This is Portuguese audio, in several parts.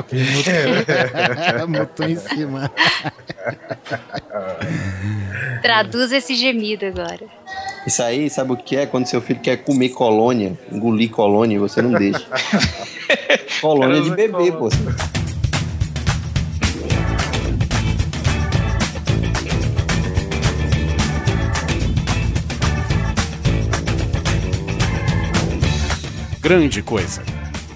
Mutou em cima. Traduz esse gemido agora. Isso aí, sabe o que é? Quando seu filho quer comer colônia, engolir colônia, você não deixa. colônia de bebê, pô. Grande Coisa.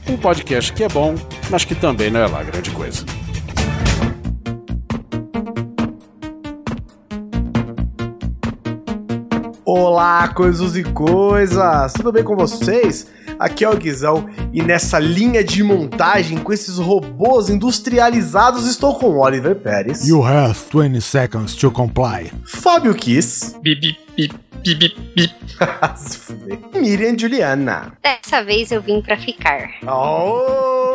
Um podcast que é bom, mas que também não é lá grande coisa. Olá, coisas e coisas! Tudo bem com vocês? Aqui é o Guizão e nessa linha de montagem com esses robôs industrializados estou com Oliver Pérez. You have 20 seconds to comply. Fábio Kiss. Bip, bip, bip, bip. Miriam Juliana. Dessa vez eu vim pra ficar. Oh!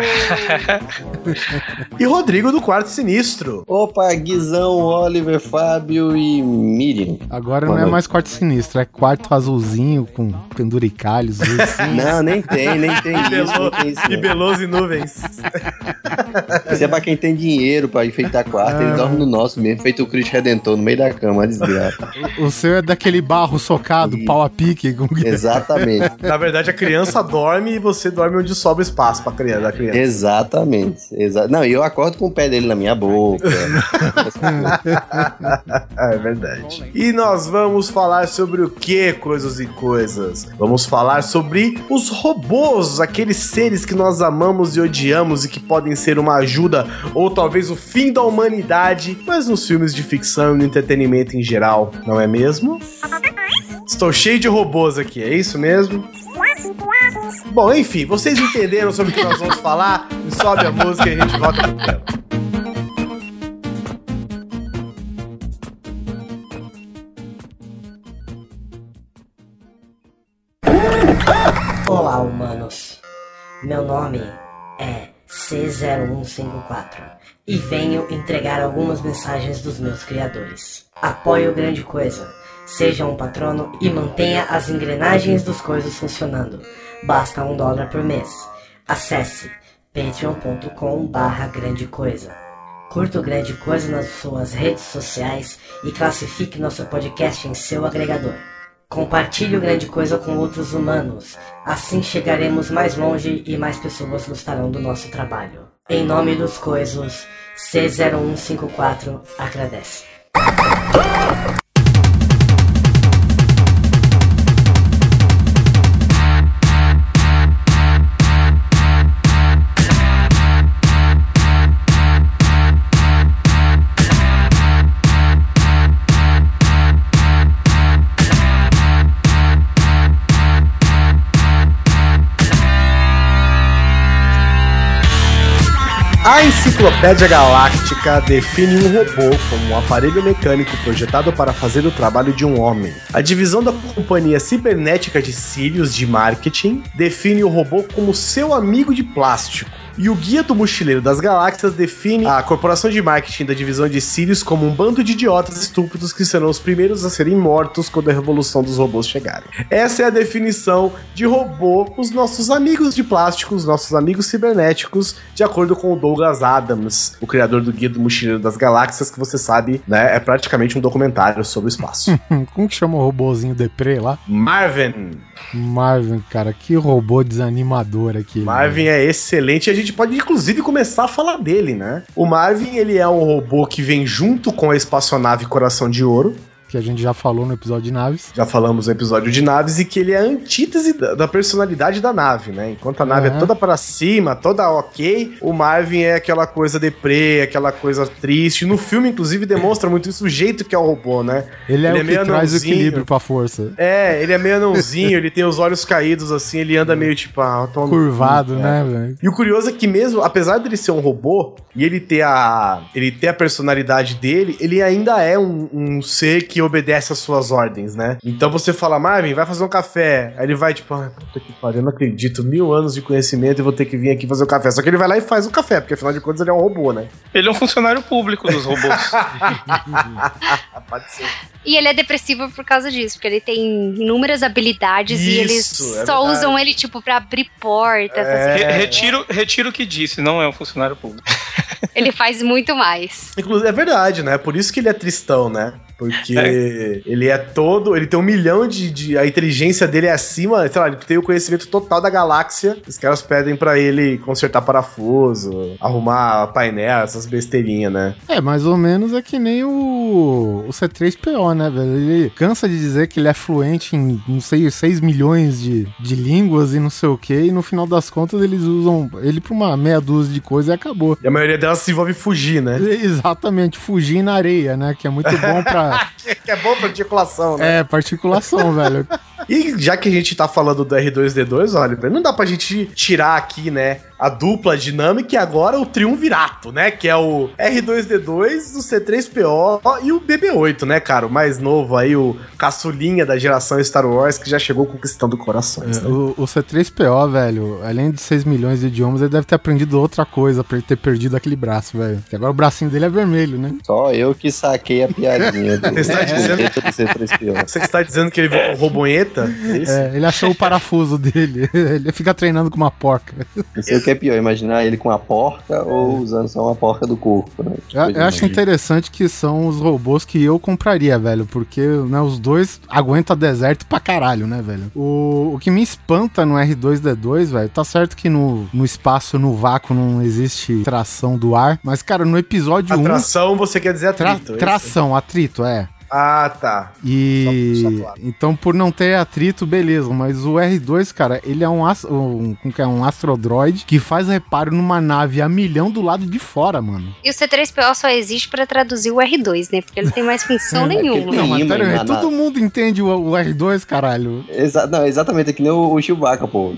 e Rodrigo do Quarto Sinistro. Opa, Guizão, Oliver, Fábio e Miriam. Agora Boa não é noite. mais quarto sinistro, é quarto azulzinho com penduricalhos. Não, nem tem, nem tem isso, nem tem isso. E não. Beloso e Nuvens. Isso é pra quem tem dinheiro pra enfeitar quarto, ele dorme no nosso mesmo, feito o Cristo Redentor no meio da cama, desgraça. o seu é daquele barro socado, Ih. pau a pique. Com... Exatamente, Na verdade, a criança dorme e você dorme onde sobra espaço pra criança, criança. exatamente. Exa não, e eu acordo com o pé dele na minha boca. É verdade. E nós vamos falar sobre o que, coisas e coisas? Vamos falar sobre os robôs, aqueles seres que nós amamos e odiamos e que podem ser uma ajuda ou talvez o fim da humanidade, mas nos filmes de ficção e no entretenimento em geral, não é mesmo? Estou cheio de robôs aqui, é isso mesmo? Bom, enfim, vocês entenderam sobre o que nós vamos falar? Sobe a música e a gente volta pro tema. Olá, humanos. Meu nome é C0154 e venho entregar algumas mensagens dos meus criadores. Apoie o Grande Coisa, seja um patrono e mantenha as engrenagens dos coisas funcionando. Basta um dólar por mês. Acesse patreon.com barra grande coisa. Curta o Grande Coisa nas suas redes sociais e classifique nosso podcast em seu agregador. Compartilhe o Grande Coisa com outros humanos. Assim chegaremos mais longe e mais pessoas gostarão do nosso trabalho. Em nome dos coisos, C0154 agradece. Enciclopédia Galáctica define um robô como um aparelho mecânico projetado para fazer o trabalho de um homem. A divisão da companhia cibernética de Sirius de marketing define o robô como seu amigo de plástico. E o Guia do Mochileiro das Galáxias define a corporação de marketing da divisão de Sirius como um bando de idiotas estúpidos que serão os primeiros a serem mortos quando a revolução dos robôs chegarem. Essa é a definição de robô, os nossos amigos de plástico, os nossos amigos cibernéticos, de acordo com o Douglas Adams, o criador do Guia do Mochileiro das Galáxias, que você sabe, né, é praticamente um documentário sobre o espaço. Como que chama o robozinho deprê lá? Marvin. Marvin, cara, que robô desanimador aquele. Marvin é excelente a gente pode inclusive começar a falar dele, né? O Marvin, ele é um robô que vem junto com a espaçonave Coração de Ouro, Que a gente já falou no episódio de naves. já falamos no episódio de naves, e que ele é a antítese da, da personalidade da nave, né? Enquanto a nave Uhum. é toda para cima, toda ok, o Marvin é aquela coisa deprê, aquela coisa triste. No filme, inclusive, demonstra muito isso, o jeito que é o robô, né? Ele é Ele o é que meio traz o anãozinho. equilíbrio pra força. É, ele é meio anãozinho, ele tem os olhos caídos assim, ele anda meio tipo... Ah, Curvado, É. né, velho? E o curioso é que mesmo, apesar dele ser um robô e ele ter a, ele ter a personalidade dele, ele ainda é um, um ser que que obedece às suas ordens, né? Então você fala, Marvin, vai fazer um café. Aí ele vai, tipo, ah, puta que pariu, eu não acredito. Mil anos de conhecimento e vou ter que vir aqui fazer o café. Só que ele vai lá e faz o café, porque afinal de contas ele é um robô, né? Ele é um funcionário público dos robôs. Pode ser. E ele é depressivo por causa disso, porque ele tem inúmeras habilidades e eles Isso, é só verdade. usam ele, tipo, pra abrir porta. É. Re- retiro, retiro o que disse, não é um funcionário público. Ele faz muito mais. Inclusive, é verdade, né? Por isso que ele é tristão, né? Porque ele é todo. Ele tem um milhão de, de- A inteligência dele é acima. Sei lá, ele tem o conhecimento total da galáxia. Os caras pedem pra ele consertar parafuso, arrumar painel, essas besteirinhas, né? É, mais ou menos é que nem o, o C3PO, né, velho? Ele cansa de dizer que ele é fluente em, não sei, 6 milhões de, de línguas e não sei o que, e no final das contas eles usam ele pra uma meia dúzia de coisas e acabou. E a maioria delas se envolve fugir, né? Exatamente, fugir na areia, né? Que é muito bom pra. que é bom pra articulação, né? É, particulação, velho. E já que a gente tá falando do R2D2, olha, não dá pra gente tirar aqui, né, a dupla dinâmica e agora o triunvirato, né, que é o R2D2, o C3PO e o BB8, né, cara, o mais novo aí, o caçulinha da geração Star Wars que já chegou conquistando corações, né? O, o C3PO, velho, além de 6 milhões de idiomas, ele deve ter aprendido outra coisa pra ele ter perdido aquele braço, velho. Que agora o bracinho dele é vermelho, né? Só eu que saquei a piadinha do, Você tá dizendo- do C3PO. Você está dizendo que ele virou um? É? É, ele achou o parafuso dele. Ele fica treinando com uma porca. Não sei o que é pior, imaginar ele com a porca ou usando só uma porca do corpo, né? Eu, eu acho interessante que são os robôs que eu compraria, velho, porque né, os dois aguentam deserto pra caralho, né, velho? O, o que me espanta no R2D2, velho, tá certo que no, no espaço, no vácuo, não existe tração do ar, mas, cara, no episódio 1. Atração, você quer dizer Tra- atrito? é isso? tração, atrito, é. Ah, tá. E Só- só claro. então por não ter atrito, beleza, mas o R2, cara, ele é um, um, como que é? um astrodroid que faz reparo numa nave a milhão do lado de fora, mano. E o C3PO só existe pra traduzir o R2, né? Porque ele tem mais função nenhuma. Não, mas pera na- todo mundo entende o, o R2, caralho. Exa não, exatamente, é que nem o, o Chewbacca, pô.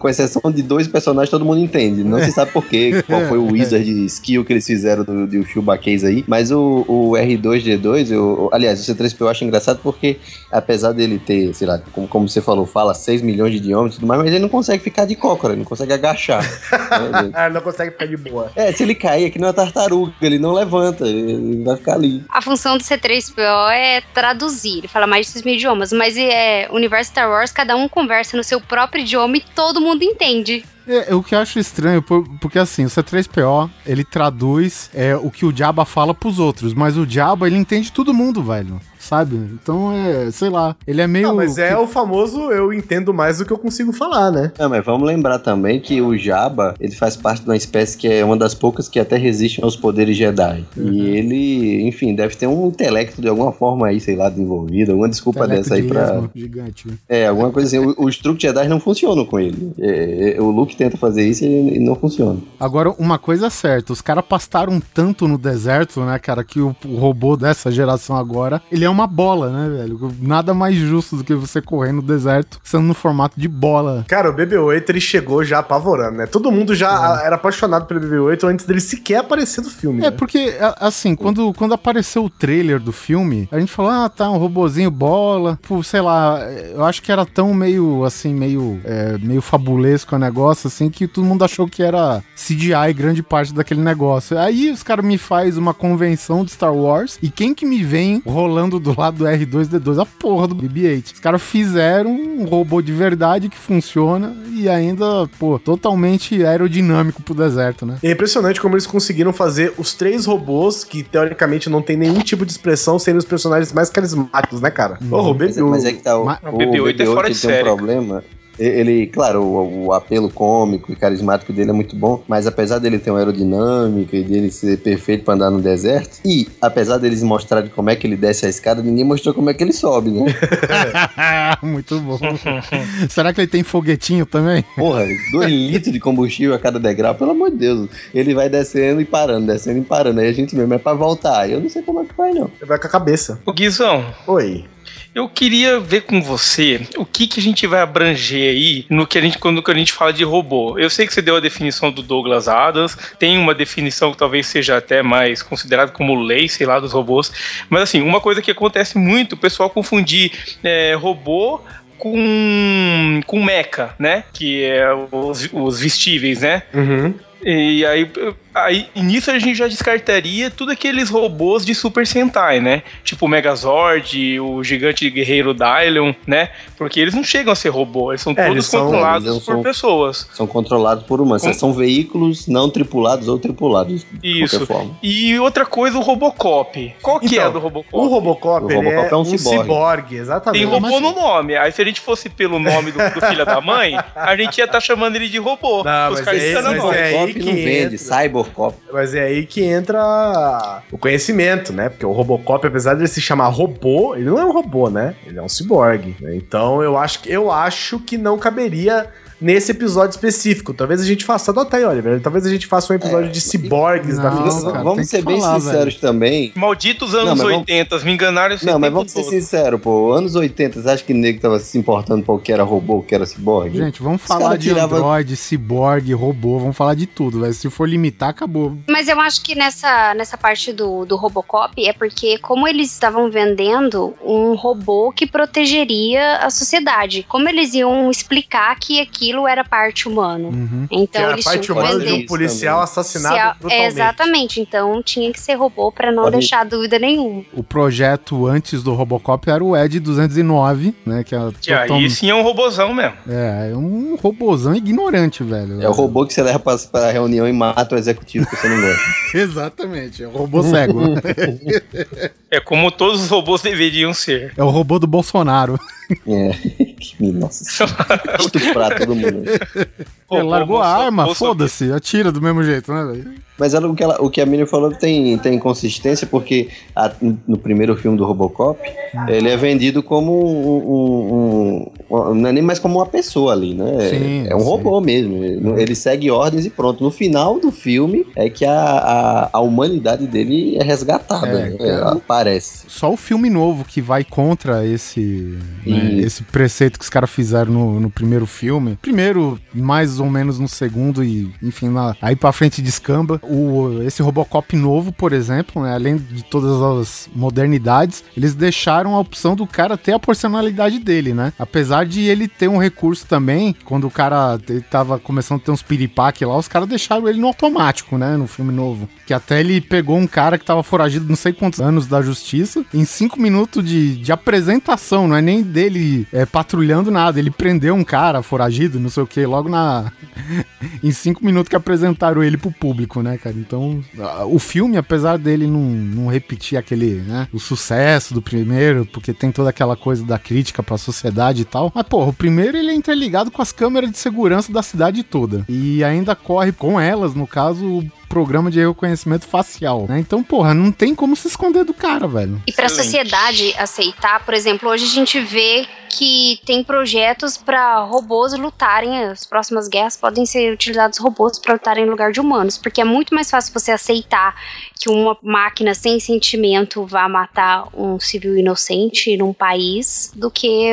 Com exceção de dois personagens, todo mundo entende. Não se sabe por quê, qual foi o wizard skill que eles fizeram do, do Chewbacca aí. Mas o, o R2D2, eu, aliás, o C3PO eu acho engraçado porque, apesar dele ter, sei lá, como, como você falou, fala 6 milhões de idiomas e tudo mais, mas ele não consegue ficar de cócora, ele não consegue agachar. né? Ah, ele não consegue ficar de boa. É, se ele cair aqui não é tartaruga, ele não levanta, ele vai ficar ali. A função do C3PO é traduzir. Ele fala mais de 6 mil idiomas, mas é universo Star Wars, cada um conversa no seu próprio idioma e todo mundo entende. É, o que eu acho estranho, por- porque assim, o C3PO, ele traduz é, o que o Jabba fala pros outros, mas o Jabba, ele entende todo mundo, velho, sabe? Então, é, sei lá, ele é meio... Não, mas é o famoso eu entendo mais do que eu consigo falar, né? Não, mas vamos lembrar também que o Jabba, ele faz parte de uma espécie que é uma das poucas que até resistem aos poderes Jedi. E ele, enfim, deve ter um intelecto de alguma forma aí, sei lá, desenvolvido, alguma desculpa intelecto dessa aí de pra... Gigante. É, alguma coisa assim. Os truques Jedi não funcionam com ele. É, é, o Luke tenta fazer isso e, não funciona. Agora, uma coisa é certa, os caras pastaram tanto no deserto, né, cara, que o, o robô dessa geração agora, ele é uma bola, né, velho? Nada mais justo do que você correr no deserto sendo no formato de bola. Cara, o BB-8 ele chegou já apavorando, né? Todo mundo já era apaixonado pelo BB-8 antes dele sequer aparecer no filme, É, né? porque, assim, quando, quando apareceu o trailer do filme, a gente falou, ah, tá, um robozinho bola, pô, sei lá, eu acho que era tão meio, assim, meio, é, meio fabulesco o negócio, assim, que todo mundo achou que era CGI grande parte daquele negócio. Aí os caras me faz uma convenção de Star Wars, e quem que me vem rolando do lado do R2-D2? A porra do BB-8. Os caras fizeram um robô de verdade que funciona, e ainda, pô, totalmente aerodinâmico pro deserto, né? É impressionante como eles conseguiram fazer os três robôs que teoricamente não tem nenhum tipo de expressão serem os personagens mais carismáticos, né, cara? Porra, o Mas, BB-8. mas é que tá, o, o O BB-8 é fora de tem um série, problema. Ele, claro, o, o apelo cômico e carismático dele é muito bom, mas apesar dele ter uma aerodinâmica e dele ser perfeito pra andar no deserto, e apesar deles mostrarem como é que ele desce a escada, ninguém mostrou como é que ele sobe, né? Muito bom. Será que ele tem foguetinho também? Porra, dois litros de combustível a cada degrau, pelo amor de Deus. Ele vai descendo e parando, descendo e parando. Aí a gente mesmo é pra voltar. Eu não sei como é que vai, não. Vai com a cabeça. O Guizão, Oi. Eu queria ver com você o que, que a gente vai abranger aí no que a gente, quando a gente fala de robô. Eu sei que você deu a definição do Douglas Adams, tem uma definição que talvez seja até mais considerada como lei, sei lá, dos robôs. Mas assim, uma coisa que acontece muito, o pessoal confundir é, robô com, com mecha, né? Que é os, os vestíveis, né? Uhum. E aí, aí, nisso a gente já descartaria tudo aqueles robôs de Super Sentai, né? Tipo o Megazord, o gigante guerreiro Dylion, né? Porque eles não chegam a ser robô, eles são É, todos eles são- controlados eles por são- pessoas. São controlados por humanos. Com- São veículos não tripulados ou tripulados, de Isso. qualquer forma. E outra coisa, o Robocop. Qual que Então, é do Robocop? O Robocop, O Robocop é, é um um ciborgue. ciborgue, exatamente. Tem robô no nome. Aí se a gente fosse pelo nome do, do filho da mãe, a gente ia estar chamando ele de robô. Não, Os mas caras disseram mas não. é aí Robocop que não vende, entra. Cybercop. Mas é aí que entra o conhecimento, né? Porque o Robocop, apesar de ele se chamar robô, ele não é um robô, né? Ele é um ciborgue. Então eu acho eu acho que não caberia nesse episódio específico. Talvez a gente faça, adota aí, Oliver. Talvez a gente faça um episódio de ciborgues da ficção. cara, vamos ser bem falar, sinceros também. Malditos anos Não, mas vamos- 80, me enganaram Não, mas vamos ser todo. sinceros, pô. Anos 80, você acha que o nego tava se importando pra o que era robô, o que era ciborgue? Gente, vamos Os falar de tirava- android, ciborgue, robô, vamos falar de tudo, velho. Se for limitar, acabou. Mas eu acho que nessa, nessa parte do, do Robocop é porque, como eles estavam vendendo um robô que protegeria a sociedade, como eles iam explicar que aquilo era parte humano. Uhum. Que Então era a eles parte que humana de um policial também. assassinado brutalmente. exatamente, então tinha que ser robô pra não Pode- deixar dúvida nenhuma. O projeto antes do Robocop era o Ed 209, né? Que é, Que aí sim é um robozão mesmo. é, é um robôzão ignorante, velho. É o robô que você leva pra, pra reunião e mata o executivo que você não gosta. Exatamente, é o robô cego. É como todos os robôs deveriam ser. é o robô do Bolsonaro. É. Que- Nossa, estuprar todo mundo. Ele Robô, largou a arma, foda-se, atira do mesmo jeito, né, velho? Mas ela- o que, ela- o que a Miriam falou tem, tem consistência, porque a- no primeiro filme do Robocop, ele é vendido como um, um- um- Não é nem mais como uma pessoa ali, né? Sim, é um sim. robô mesmo. Ele, ele segue ordens e pronto. No final do filme é que a, a, a humanidade dele é resgatada. É, né? cara. Aparece. Só o filme novo que vai contra esse, né, esse preceito que os caras fizeram no, no primeiro filme. Primeiro, mais ou menos no segundo, e enfim, na- aí pra frente descamba. O, esse Robocop novo, por exemplo, né, além de todas as modernidades, eles deixaram a opção do cara ter a personalidade dele, né? Apesar de ele ter um recurso também, quando o cara tava começando a ter uns piripaque lá, os caras deixaram ele no automático, né? No filme novo. Que até ele pegou um cara que tava foragido não sei quantos anos da justiça, em cinco minutos de, de apresentação, não é nem dele é, patrulhando nada. Ele prendeu um cara foragido, não sei o que, logo na. em cinco minutos que apresentaram ele pro público, né, cara? Então, o filme, apesar dele não, não repetir aquele, né, o sucesso do primeiro, porque tem toda aquela coisa da crítica pra sociedade e tal, mas, porra, o primeiro ele é interligado com as câmeras de segurança da cidade toda. E ainda corre com elas, no caso, programa de reconhecimento facial, né? Então, porra, não tem como se esconder do cara, velho. E para a Excelente. sociedade aceitar, por exemplo, hoje a gente vê que tem projetos para robôs lutarem, as próximas guerras podem ser utilizados robôs para lutarem em lugar de humanos, porque é muito mais fácil você aceitar que uma máquina sem sentimento vá matar um civil inocente num país do que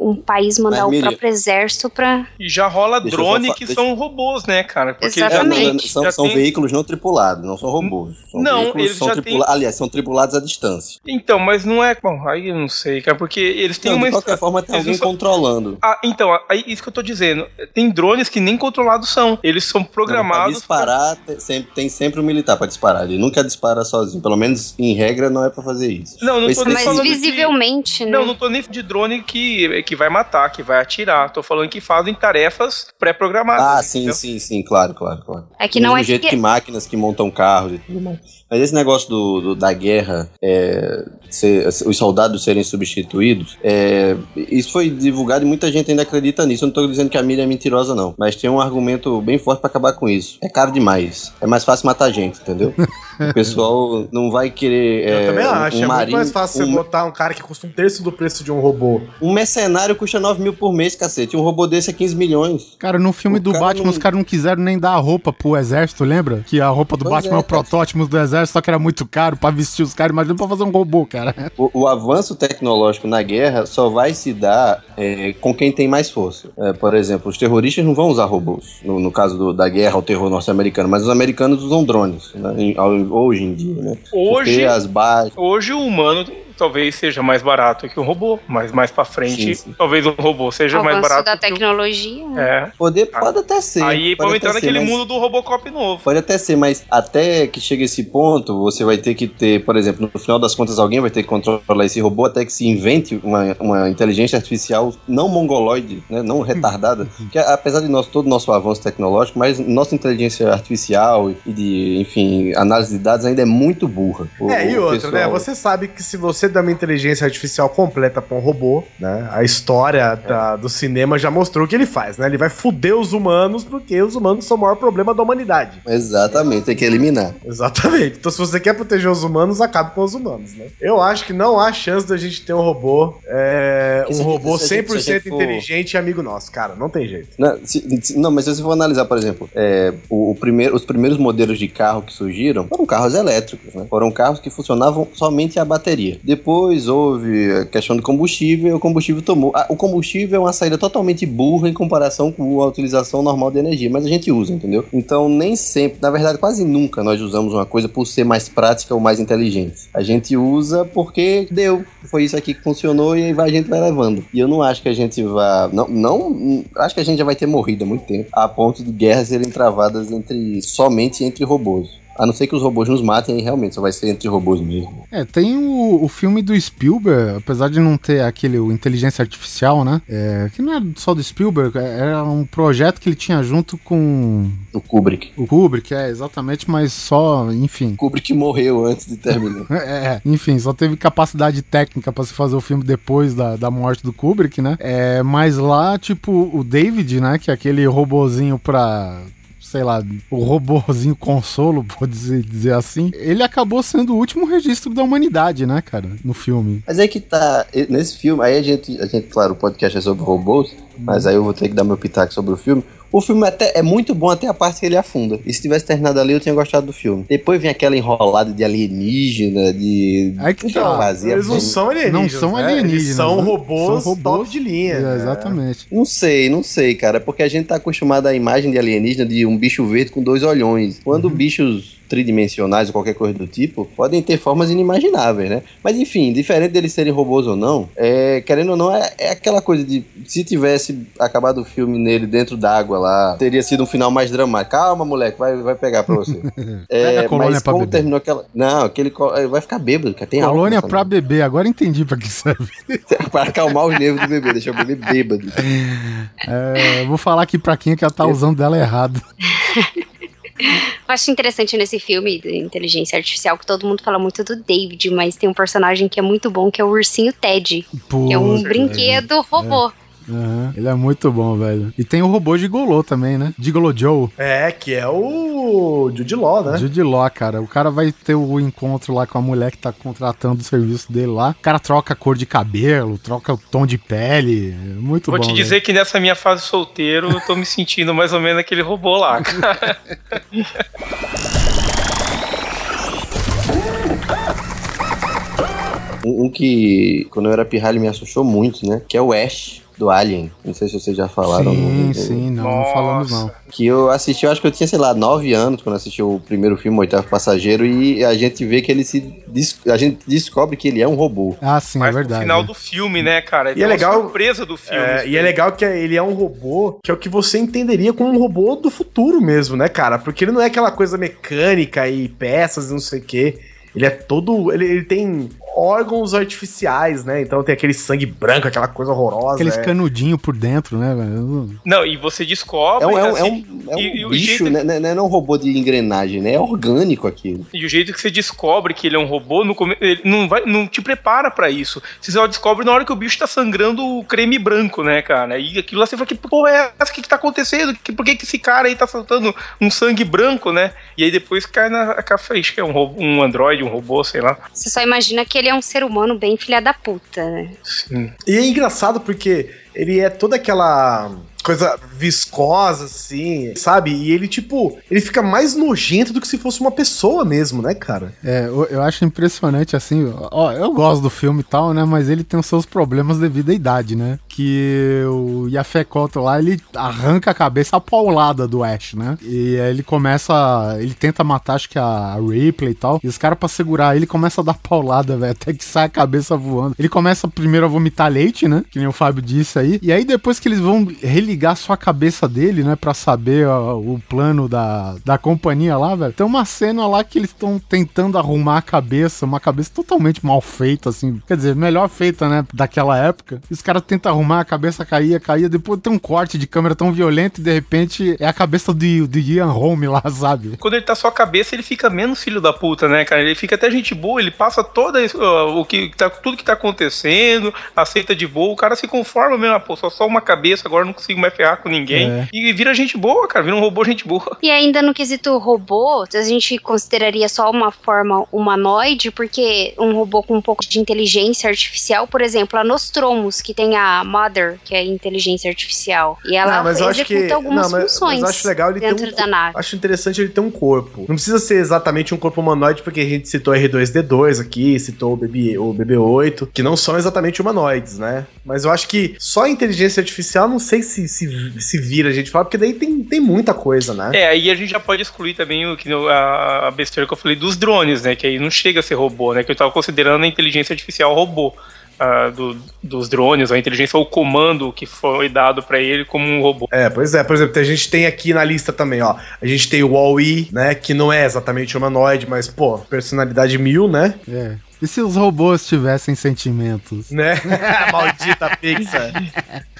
um país mandar Mas, o Miriam- próprio exército para E já rola drone que deixa- são robôs, né, cara? Porque Exatamente. Exatamente. são já são tem- veículos não tripulados, não são robôs. São Não, veículos eles são já tripula- Aliás, são tripulados à distância. Então, mas não é. Bom, aí eu não sei, cara, porque eles têm Não, uma. de qualquer forma, tem eles alguém não são- controlando. Ah, então, aí isso que eu tô dizendo. Tem drones que nem controlados são. Eles são Pra programados. disparar, tem sempre, tem sempre um militar pra disparar. Ele nunca dispara sozinho. Pelo menos, em regra, não é pra fazer isso. Não, não Esse- tô nem mas falando de- visivelmente, né? Não, não tô nem de drone que, que vai matar, que vai atirar. Tô falando que fazem tarefas pré-programadas. Ah, sim, entendeu? sim, sim, claro, claro, claro. É que não é jeito que- que máquinas que montam carros e tudo mais. Mas esse negócio do, do- da guerra, é, ser- os soldados serem substituídos, é, isso foi divulgado e muita gente ainda acredita nisso. Eu não tô dizendo que a mídia é mentirosa, não. Mas tem um argumento bem forte pra acabar com isso. É caro demais. É mais fácil matar gente, entendeu? o pessoal não vai querer. Eu é, também acho. Um é muito mais fácil você um, botar um cara que custa um terço do preço de um robô. um mercenário custa 9 mil por mês, cacete. Um robô desse é 15 milhões. Cara, no filme O do cara Batman, não- os caras não quiseram nem dar a roupa pro exército, lembra? Que a roupa do Pois Batman é, é, o protótipo do exército, só que era muito caro pra vestir os caras. Imagina pra fazer um robô, cara. O, o avanço tecnológico na guerra só vai se dar é, com quem tem mais força. É, por exemplo, os terroristas não vão usar robôs, no, no caso do- da guerra ao terror norte-americano, mas os americanos usam drones, né, em- hoje em dia. Né? Hoje, as bases. hoje o humano talvez seja mais barato que um robô, mas mais pra frente, Sim, sim. talvez um robô seja mais Avanço barato da que um- tecnologia. né? É. Poder pode até ser. Aí pode vamos entrar ser, naquele mas- mundo do Robocop novo. Pode até ser, mas até que chegue esse ponto, você vai ter que ter, por exemplo, no final das contas, alguém vai ter que controlar esse robô até que se invente uma, uma inteligência artificial não mongoloide, né, não retardada. que apesar de nós, todo o nosso avanço tecnológico, mas nossa inteligência artificial e de, enfim, análise de dados ainda é muito burra. O- É, e o outra, né? pessoal- Você sabe que se você dá uma inteligência artificial completa pra um robô, né? A história da- do cinema já mostrou o que ele faz, né? Ele vai fuder os humanos porque os humanos são o maior problema da humanidade. Exatamente, tem que eliminar. Exatamente. Então, se você quer proteger os humanos, acabe com os humanos, né? Eu acho que não há chance da gente ter um robô, é, um robô se a gente- 100% se a gente for- inteligente e amigo nosso, cara. Não tem jeito. Não, se- se- não, mas se você for analisar, por exemplo, é, o, o primeiro, os primeiros modelos de carro que surgiram foram carros elétricos, né? Foram carros que funcionavam somente a bateria. Depois houve a questão do combustível o combustível tomou. o combustível é uma saída totalmente burra em comparação com a utilização normal de energia, mas a gente usa, entendeu? Então nem sempre, na verdade quase nunca nós usamos uma coisa por ser mais prática ou mais inteligente. A gente usa porque deu, foi isso aqui que funcionou e aí a gente vai levando. E eu não acho que a gente vá. Não, não. Acho que a gente já vai ter morrido há muito tempo. A ponto de guerras serem travadas entre. somente entre robôs. A não ser que os robôs nos matem, realmente só vai ser entre robôs mesmo. É, tem o, o filme do Spielberg, apesar de não ter aquele o inteligência artificial, né? É, que não é só do Spielberg, é- era um projeto que ele tinha junto com O Kubrick. o Kubrick, é, exatamente, mas só, enfim. O Kubrick morreu antes de terminar. É, enfim, só teve capacidade técnica pra se fazer o filme depois da, da morte do Kubrick, né? É, mas lá, tipo, o David, né? Que é aquele robozinho pra. Sei lá, o robozinho consolo, pode dizer, assim. Ele acabou sendo o último registro da humanidade, né, cara? No filme. Mas é que tá. Nesse filme, aí a gente, a gente, claro, o podcast é sobre robôs, mas aí eu vou ter que dar meu pitaco sobre o filme. O filme até é muito bom até a parte que ele afunda. E se tivesse terminado ali, eu tinha gostado do filme. Depois vem aquela enrolada de alienígena, de. Aí que tá. vazia. Eles não são alienígenas. Não são né? alienígenas, Eles são né? robôs, São robôs. top de linha. É, né? exatamente. Não sei, não sei, cara, porque a gente tá acostumado à imagem de alienígena de um bicho verde com dois olhões. Quando Uhum. bichos tridimensionais ou qualquer coisa do tipo podem ter formas inimagináveis, né? Mas enfim, diferente deles serem robôs ou não, é, querendo ou não, é, é aquela coisa de se tivesse acabado o filme nele dentro d'água lá, teria sido um final mais dramático. Calma, moleque, vai, vai pegar pra você. Pega a colônia mas pra como beber. terminou aquela. Não, aquele. co- Vai ficar bêbado, cara. Tem Colônia pra beber, agora entendi pra que serve. pra acalmar os nervos do bebê, deixar o bebê bêbado. É, vou falar aqui pra quem é que ela tá usando dela errado. Eu acho interessante nesse filme de inteligência artificial que todo mundo fala muito do David, mas tem um personagem que é muito bom, que é o ursinho Ted, que é um brinquedo robô. Aham, Ele é muito bom, velho. E tem o robô Gigolô também, né? Gigolo Joe. É, que é o Jude Law, né? Jude Law, cara. O cara vai ter o encontro lá com a mulher que tá contratando o serviço dele lá. O cara troca a cor de cabelo, troca o tom de pele. É Muito Vou bom. te velho. dizer que nessa minha fase solteiro, eu tô me sentindo mais ou menos aquele robô lá, cara. Um, um que, quando eu era pirralho, me assustou muito, né? Que é o Ash, do Alien. Não sei se vocês já falaram. Sim, no- sim, não, não falamos não. Que eu assisti, eu acho que eu tinha, sei lá, nove anos quando assisti o primeiro filme, O Oitavo Passageiro, e a gente vê que ele se. des- A gente descobre que ele é um robô. Ah, sim, é Mas no verdade. final do filme, né, cara? E é legal- surpresa do filme. É, e é legal que ele é um robô que é o que você entenderia como um robô do futuro mesmo, né, cara? Porque ele não é aquela coisa mecânica e peças e não sei o quê. Ele é todo. Ele, ele tem órgãos artificiais, né? Então tem aquele sangue branco, aquela coisa horrorosa. Aqueles é. canudinhos por dentro, né, velho? Não, e você descobre. É um, é um, assim, é um, é um e- e o bicho, jeito- né? Não é não é um robô de engrenagem, né? É orgânico aquilo. E o jeito que você descobre que ele é um robô, no come- ele não, vai, não te prepara pra isso. Você só descobre na hora que o bicho tá sangrando o creme branco, né, cara? E aquilo lá você fala, que porra é essa? O que, que tá acontecendo? Que, por que, que esse cara aí tá soltando um sangue branco, né? E aí depois cai na café, que é um, robô, um androide, um robô, sei lá. Você só imagina que ele é um ser humano bem filha da puta, né? Sim. E é engraçado porque ele é toda aquela coisa viscosa, assim, sabe? E ele, tipo, ele fica mais nojento do que se fosse uma pessoa mesmo, né, cara? É, eu, eu acho impressionante, assim, ó, eu gosto do filme e tal, né, mas ele tem os seus problemas devido à idade, né? Que o Yafé Koto lá, ele arranca a cabeça a paulada do Ash, né? E aí ele começa, ele tenta matar, acho que a Ripley e tal, e os caras pra segurar ele começa a dar paulada, velho, até que sai a cabeça voando. Ele começa primeiro a vomitar leite, né? Que nem o Fábio disse aí, e aí depois que eles vão religar só a cabeça dele, né, pra saber ó, o plano da, da companhia lá, velho, tem uma cena lá que eles estão tentando arrumar a cabeça, uma cabeça totalmente mal feita, assim, quer dizer, melhor feita, né, daquela época. E os caras tentam arrumar, a cabeça caía, caía, depois tem um corte de câmera tão violento e de repente é a cabeça do, do Ian Holm lá, sabe? Quando ele tá só a cabeça, ele fica menos filho da puta, né, cara? Ele fica até gente boa, ele passa toda isso, ó, o que tá, tudo que tá acontecendo, aceita de boa, o cara se conforma mesmo, ah, pô, só só uma cabeça, agora eu não consigo mais ferrar com ninguém. É. E vira gente boa, cara, vira um robô gente boa. E ainda no quesito robô, a gente consideraria só uma forma humanoide, porque um robô com um pouco de inteligência artificial, por exemplo, a Nostromus, que tem a Mother, que é inteligência artificial, e ela Não, mas eu acho executa que- algumas não, mas- mas funções eu acho legal ele ter dentro um- da nave. Acho interessante ele ter um corpo. Não precisa ser exatamente um corpo humanoide, porque a gente citou R2D2 aqui, citou o, BB, o BB8, que não são exatamente humanoides, né? Mas eu acho que só a inteligência artificial, não sei se, se, se vira a gente fala, porque daí tem, tem muita coisa, né? É, aí a gente já pode excluir também o que a, a besteira que eu falei dos drones, né? Que aí não chega a ser robô, né? Que eu tava considerando a inteligência artificial robô. ah, do- dos drones, a inteligência ou o comando que foi dado pra ele como um robô. É, pois é. Por exemplo, a gente tem aqui na lista também, ó. A gente tem o Wall-E, né? Que não é exatamente humanoide, mas, pô, personalidade mil, né? É. E se os robôs tivessem sentimentos? Né? Maldita Pixar.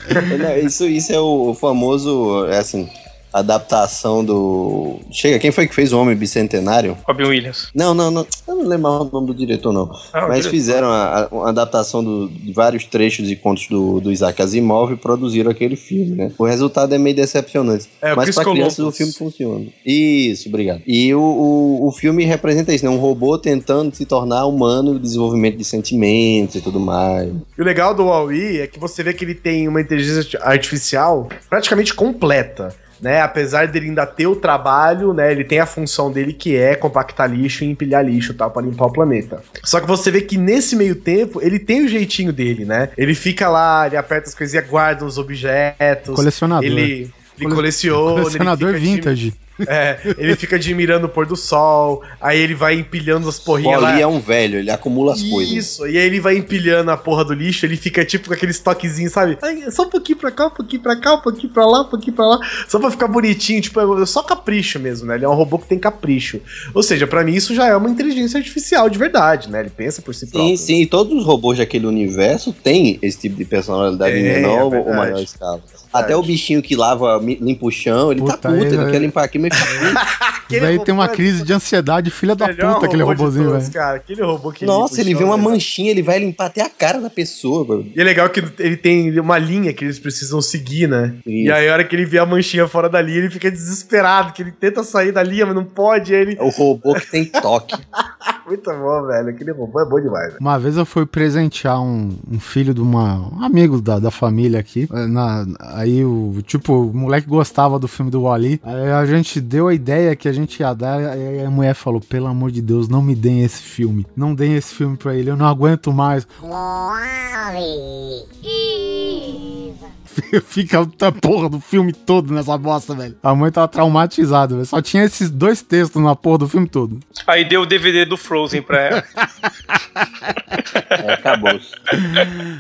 É, não, Isso, isso é o famoso, é assim, adaptação do. Chega, quem foi que fez o Homem Bicentenário? Robin Williams. Não, não, não. Eu não lembro o nome do diretor, não. Ah, Mas diretor. fizeram a, a- adaptação do- de vários trechos e contos do, do Isaac Asimov e produziram aquele filme, né? O resultado é meio decepcionante. É, Mas pra crianças o filme funciona. Isso, obrigado. E o, o, o filme representa isso, né? Um robô tentando se tornar humano, desenvolvimento de sentimentos e tudo mais. E o legal do Huawei é que você vê que ele tem uma inteligência artificial praticamente completa. Né, apesar dele ainda ter o trabalho, né, ele tem a função dele que é compactar lixo e empilhar lixo, tal, para limpar o planeta. Só que você vê que nesse meio tempo ele tem o jeitinho dele, né? Ele fica lá, ele aperta as coisinhas, guarda os objetos, Colecionador. ele, ele Cole- coleciona, Colecionador ele vintage. É, ele fica admirando o pôr do sol, aí ele vai empilhando as porrinhas lá. Wall-E é um velho, ele acumula as coisas. Isso, e aí ele vai empilhando a porra do lixo, ele fica tipo com aqueles toquezinhos, sabe? Ai, só um pouquinho pra cá, um pouquinho pra cá, um pouquinho pra lá, um pouquinho pra lá. Só pra ficar bonitinho, tipo, é só capricho mesmo, né? Ele é um robô que tem capricho. Ou seja, pra mim isso já é uma inteligência artificial de verdade, né? Ele pensa por si próprio. Sim, sim, e todos os robôs daquele universo têm esse tipo de personalidade em É, menor é ou maior escala. Até o bichinho que lava, limpa o chão, ele Puta, tá puto, ele- ele quer limpar aqui, mas Daí tem uma crise de ansiedade, filha da puta, aquele robôzinho, velho. Cara, aquele robô que Nossa, ele chão, vê uma né? manchinha, ele vai limpar até a cara da pessoa, mano. E é legal que ele tem uma linha que eles precisam seguir, né? E Isso. aí, a hora que ele vê a manchinha fora da linha, ele fica desesperado, que ele tenta sair da linha, mas não pode. Ele. É o robô que tem toque. Muito bom, velho. Aquele robô é bom demais, velho. Uma vez eu fui presentear um, um filho de uma, um amigo da, da família aqui. na- aí o tipo, o moleque gostava do filme do Wally. Aí a gente deu a ideia que a gente ia dar. Aí a mulher falou: pelo amor de Deus, não me deem esse filme. Não deem esse filme pra ele, eu não aguento mais. Fica a porra do filme todo nessa bosta, velho. A mãe tava traumatizada, velho. Só tinha esses dois textos na porra do filme todo. Aí deu o DVD do Frozen pra ela. É, acabou.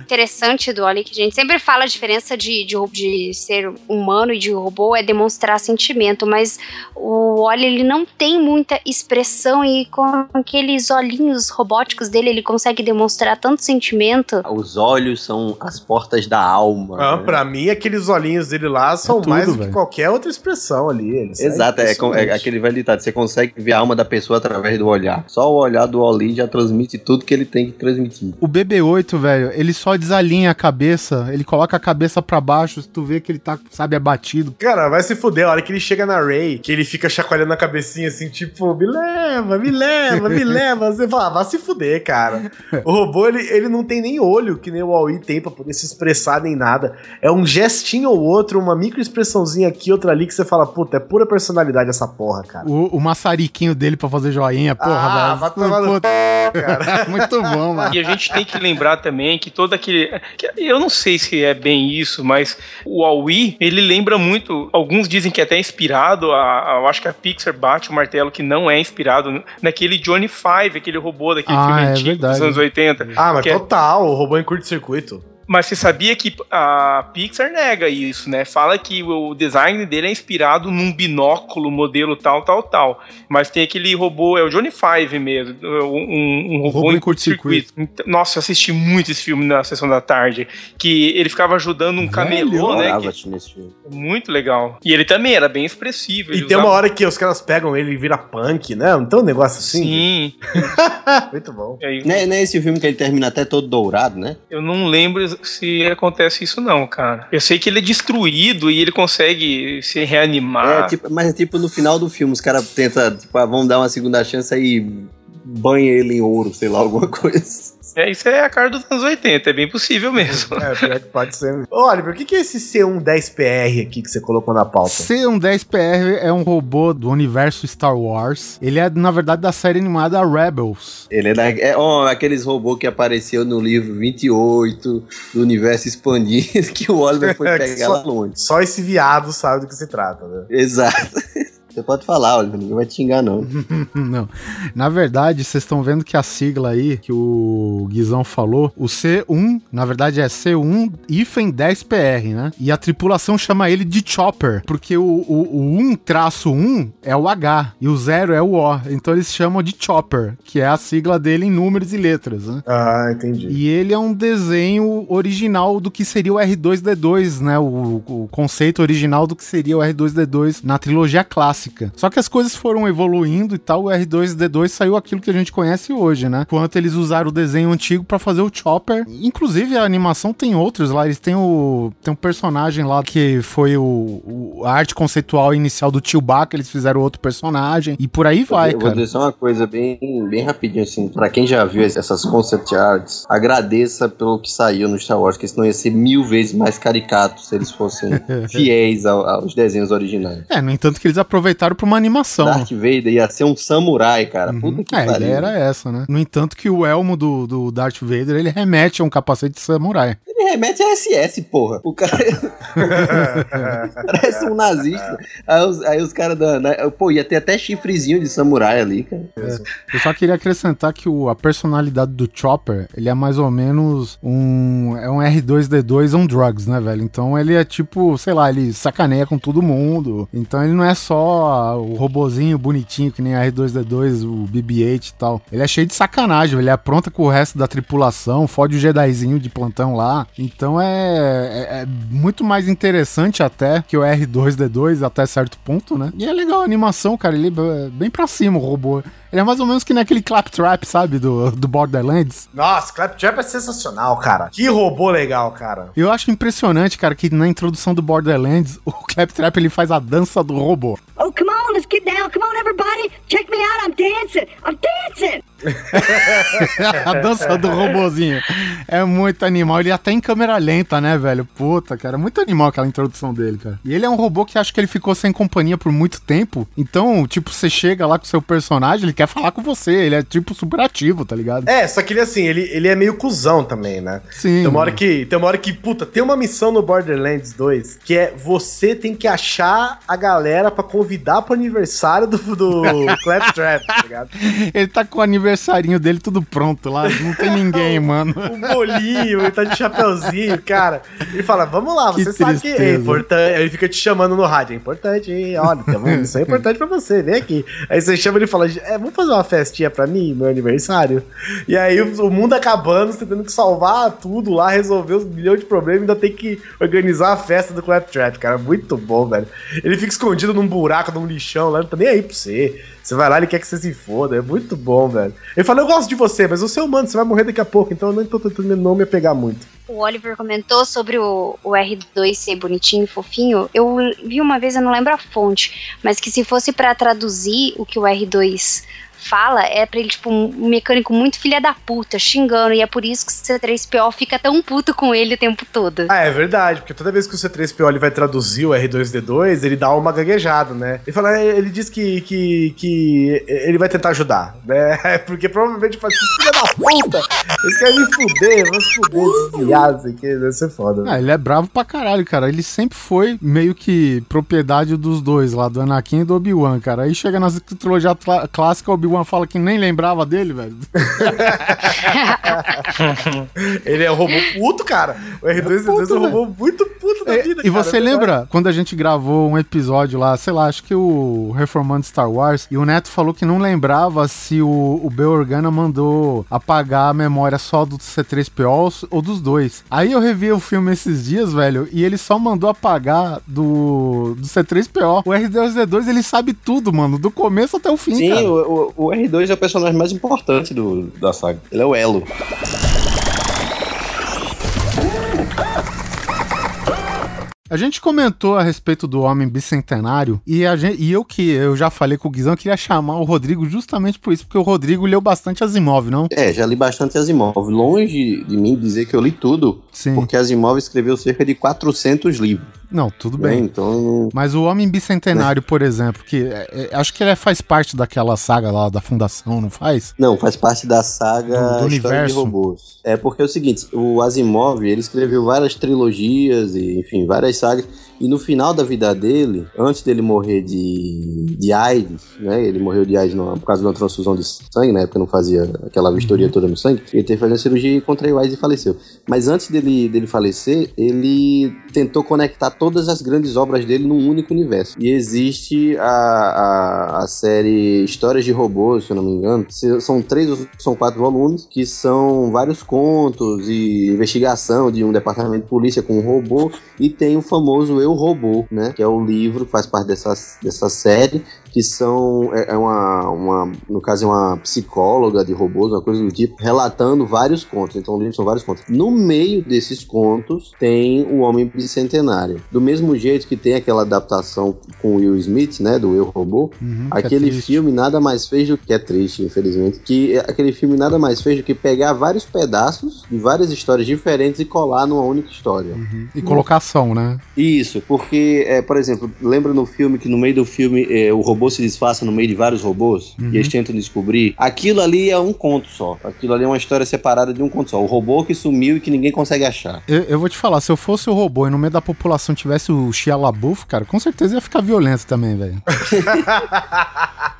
interessante do Oli, que a gente sempre fala a diferença de, de, de ser humano e de robô é demonstrar sentimento, mas o Oli ele não tem muita expressão e com aqueles olhinhos robóticos dele ele consegue demonstrar tanto sentimento. Os olhos são as portas da alma. Ah, né? pra mim, aqueles olhinhos dele lá são É tudo, mais do que velho. qualquer outra expressão ali. Eles Exato, é, é aquele velho ditado, você consegue ver a alma da pessoa através do olhar. Só o olhar do Oli já transmite tudo que ele tem que transmitir. O BB-8, velho, ele só desalinha a cabeça, ele coloca a cabeça pra baixo, tu vê que ele tá, sabe, abatido. Cara, vai se fuder. A hora que ele chega na Ray, que ele fica chacoalhando a cabecinha assim, tipo, me leva, me leva, me leva. Você fala, ah, vai se fuder, cara. O robô, ele, ele não tem nem olho, que nem o Huawei tem pra poder se expressar nem nada. É um gestinho ou outro, uma micro expressãozinha aqui, outra ali, que você fala, puta, é pura personalidade essa porra, cara. O, o maçariquinho dele pra fazer joinha, porra, Ah, velho. vai tomar no Puta, cara. Muito bom, mano. E a gente tem que lembrar também que todo aquele. que Eu não sei se é bem isso, mas o Huawei, ele lembra muito. Alguns dizem que é até inspirado. A, a- eu acho que a Pixar bate o martelo que não é inspirado naquele Johnny Five, aquele robô daquele Ah, filme é antigo verdade. dos anos 80. Ah, mas é- total, o robô em curto-circuito. Mas você sabia que a Pixar nega isso, né? Fala que o design dele é inspirado num binóculo, modelo tal, tal, tal. Mas tem aquele robô, é o Johnny Five mesmo, um, um robô, Robô em curto-circuito. Então, Nossa, eu assisti muito esse filme na sessão da tarde. Que ele ficava ajudando um camelô, né? Que- filme. muito legal. E ele também era bem expressivo. E tem uma hora que os caras pegam ele e vira punk, né? Não tem um negócio assim? Sim. Muito bom. É, não é esse filme que ele termina até todo dourado, né? Eu não lembro se acontece isso, não, cara. Eu sei que ele é destruído e ele consegue se reanimar. É, tipo, mas é tipo no final do filme, os caras tentam, tipo, ah, vamos dar uma segunda chance aí banha ele em ouro, sei lá, alguma coisa. É, isso é a cara dos anos 80, é bem possível mesmo. É, pior que pode ser. Ô, Oliver, o que é esse C110PR aqui que você colocou na pauta? C-110PR é um robô do universo Star Wars. Ele é, na verdade, da série animada Rebels. Ele é, da, é ó, aqueles robôs que apareceu no livro 28 do universo expandido que o Oliver foi É, pegar só- lá longe. Só esse viado sabe do que se trata, né? Exato. Você pode falar, Oliver, ninguém vai te xingar, não. Não. Na verdade, vocês estão vendo que a sigla aí que o Guizão falou, o C1, na verdade é C1 hífen 10PR, né? E a tripulação chama ele de Chopper, porque o, o, o 1 traço 1 é o H e o 0 é o O. Então eles chamam de Chopper, que é a sigla dele em números e letras, né? Ah, entendi. E ele é um desenho original do que seria o R2D2, né? O, o conceito original do que seria o R2D2 na trilogia clássica. Só que as coisas foram evoluindo e tal, o R2D2 saiu aquilo que a gente conhece hoje, né? Quanto eles usaram o desenho antigo pra fazer o Chopper. Inclusive a animação tem outros lá, eles têm o tem um personagem lá que foi o, o- a arte conceitual inicial do Chewbacca, eles fizeram outro personagem e por aí vai, eu vou cara. dizer só uma coisa bem, bem rapidinho, assim, pra quem já viu essas concept arts, agradeça pelo que saiu no Star Wars, que senão ia ser mil vezes mais caricato se eles fossem fiéis ao- aos desenhos originais. É, no entanto que eles aproveitaram pra uma animação. Darth Vader ia ser um samurai, cara. Puta que É, pariu. era essa, né? No entanto que o elmo do, do Darth Vader, ele remete a um capacete de samurai. Ele remete a SS, porra. O cara parece um nazista. Aí os, aí os caras da. da- Pô, ia ter até chifrezinho de samurai ali, cara. Eu só queria acrescentar que o, a personalidade do Chopper, ele é mais ou menos um. É um R2D2 on drugs, né, velho? Então ele é tipo, sei lá, ele sacaneia com todo mundo. Então ele não é só o robozinho bonitinho que nem a R2D2, o BB-8 e tal. Ele é cheio de sacanagem, ele apronta com o resto da tripulação, fode o Jedizinho de plantão lá. Então é, é- é muito mais interessante até que o R2D2 até certo ponto, né? E é legal a animação, cara. Ele é bem pra cima o robô. Ele é mais ou menos que naquele Claptrap, sabe? Do, do Borderlands. Nossa, Claptrap é sensacional, cara. Que robô legal, cara. Eu acho impressionante, cara, que na introdução do Borderlands, o Claptrap ele faz a dança do robô. Oh, come on, let's get down. Come on, everybody. Check me out. I'm dancing. I'm dancing. a dança do robozinho. É muito animal. Ele é até em câmera lenta, né, velho? Puta, cara. é Muito animal aquela introdução dele, cara. E ele é um robô que acho que ele ficou sem companhia por muito tempo. Então, tipo, você chega lá com o seu personagem, ele quer falar com você. Ele é, tipo, super ativo, tá ligado? É, só que ele assim, ele, ele é meio cuzão também, né? Sim. Tem uma hora que, tem uma hora que, puta, tem uma missão no Borderlands 2 que é você tem que achar a galera pra convidar pro aniversário do, do Claptrap, tá ligado? Ele tá com o aniversarinho dele tudo pronto lá. Não tem ninguém, mano. Um bolinho, ele tá de chapeuzinho, cara. Ele fala, vamos lá, Que você sabe que é tristeza. importante. Aí ele fica te chamando no rádio, é importante, hein? olha, isso é importante pra você, vem aqui. Aí você chama ele e fala, é, vamos fazer uma festinha pra mim, meu aniversário? E aí o, o mundo acabando, você tendo que salvar tudo lá, resolver os milhões de problemas, ainda tem que organizar a festa do Claptrap, cara. Muito bom, velho. Ele fica escondido num buraco, num lixão lá, não tá nem aí pra você. Você vai lá, ele quer que você se foda. É muito bom, velho. Ele fala, eu gosto de você, mas você é humano, você vai morrer daqui a pouco, então eu não tô tentando não me apegar muito. O Oliver comentou sobre o, o R2 ser bonitinho fofinho. Eu vi uma vez, eu não lembro a fonte, mas que se fosse pra traduzir o que o R2 fala, é pra ele, tipo, um mecânico muito filha da puta, xingando, e é por isso que o C3PO fica tão puto com ele o tempo todo. Ah, é verdade, porque toda vez que o C3PO ele vai traduzir o R2D2, ele dá uma gaguejada, né? Ele fala, ele diz que, que, que ele vai tentar ajudar, né? Porque provavelmente fala assim, filha da puta, eles querem me fuder, vamos fuder esses viados aqui, deve ser foda. Ah, ele é bravo pra caralho, cara. Ele sempre foi meio que propriedade dos dois lá, do Anakin e do Obi-Wan, cara. Aí chega na trilogia clá- clássica, o Obi-Wan fala que nem lembrava dele, velho. Ele é um robô puto, cara. O R2D2 é, puto, um robô muito puto da É, vida, e cara, você é lembra quando a gente gravou um episódio lá, sei lá, acho que o Reformando Star Wars, e o Neto falou que não lembrava se o, o Bel Organa mandou apagar a memória só do C3PO ou dos dois. Aí eu revi o filme esses dias, velho, e ele só mandou apagar do, do C3PO. O R2D2, ele sabe tudo, mano, do começo até o fim, Sim, o, o R2 é o personagem mais importante do, da saga. Ele é o elo. A gente comentou a respeito do Homem Bicentenário e, a gente, e eu que eu já falei com o Guizão, eu queria chamar o Rodrigo justamente por isso, porque o Rodrigo leu bastante Asimov, não? É, já li bastante Asimov. Longe de mim dizer que eu li tudo, Sim. porque Asimov escreveu cerca de 400 livros. Não, tudo né? bem. Então, Mas o Homem Bicentenário, por exemplo, que é, é, acho que ele faz parte daquela saga lá da Fundação, não faz? não, faz parte da saga Do- do universo. de Robôs. É porque é o seguinte, o Asimov, ele escreveu várias trilogias e, enfim, várias sagas. E no final da vida dele, antes dele morrer de, de AIDS, né? Ele morreu de AIDS no- por causa de uma transfusão de sangue, na época não fazia aquela vistoria toda no sangue. Ele teve que fazer uma cirurgia e contraiu AIDS e faleceu. Mas antes dele, dele falecer, ele tentou conectar todas as grandes obras dele num único universo. E existe a, a, a série Histórias de Robôs, se eu não me engano. São três ou são quatro volumes, que são vários contos e investigação de um departamento de polícia com um robô. E tem o famoso Eu Robô, né? Que é o livro que faz parte dessa, dessa série. Que são. É, é uma, uma. No caso, é uma psicóloga de robôs, uma coisa do tipo, relatando vários contos. Então, são vários contos. No meio desses contos tem o Homem Bicentenário. Do mesmo jeito que tem aquela adaptação com Will Smith, né? Do Eu Robô. Uhum, é Aquele triste. filme nada mais fez do que é triste, infelizmente. Que aquele filme nada mais fez do que pegar vários pedaços de várias histórias diferentes e colar numa única história. E colocação, né? Isso, porque, é, por exemplo, lembra no filme que no meio do filme é, o robô se disfarça no meio de vários robôs Uhum. e eles tentam descobrir? Aquilo ali é um conto só. Aquilo ali é uma história separada de um conto só. O robô que sumiu e que ninguém consegue achar. Eu, eu vou te falar, se eu fosse o robô e no meio da população tivesse o Shia LaBeouf, cara, com certeza ia ficar violento também, velho.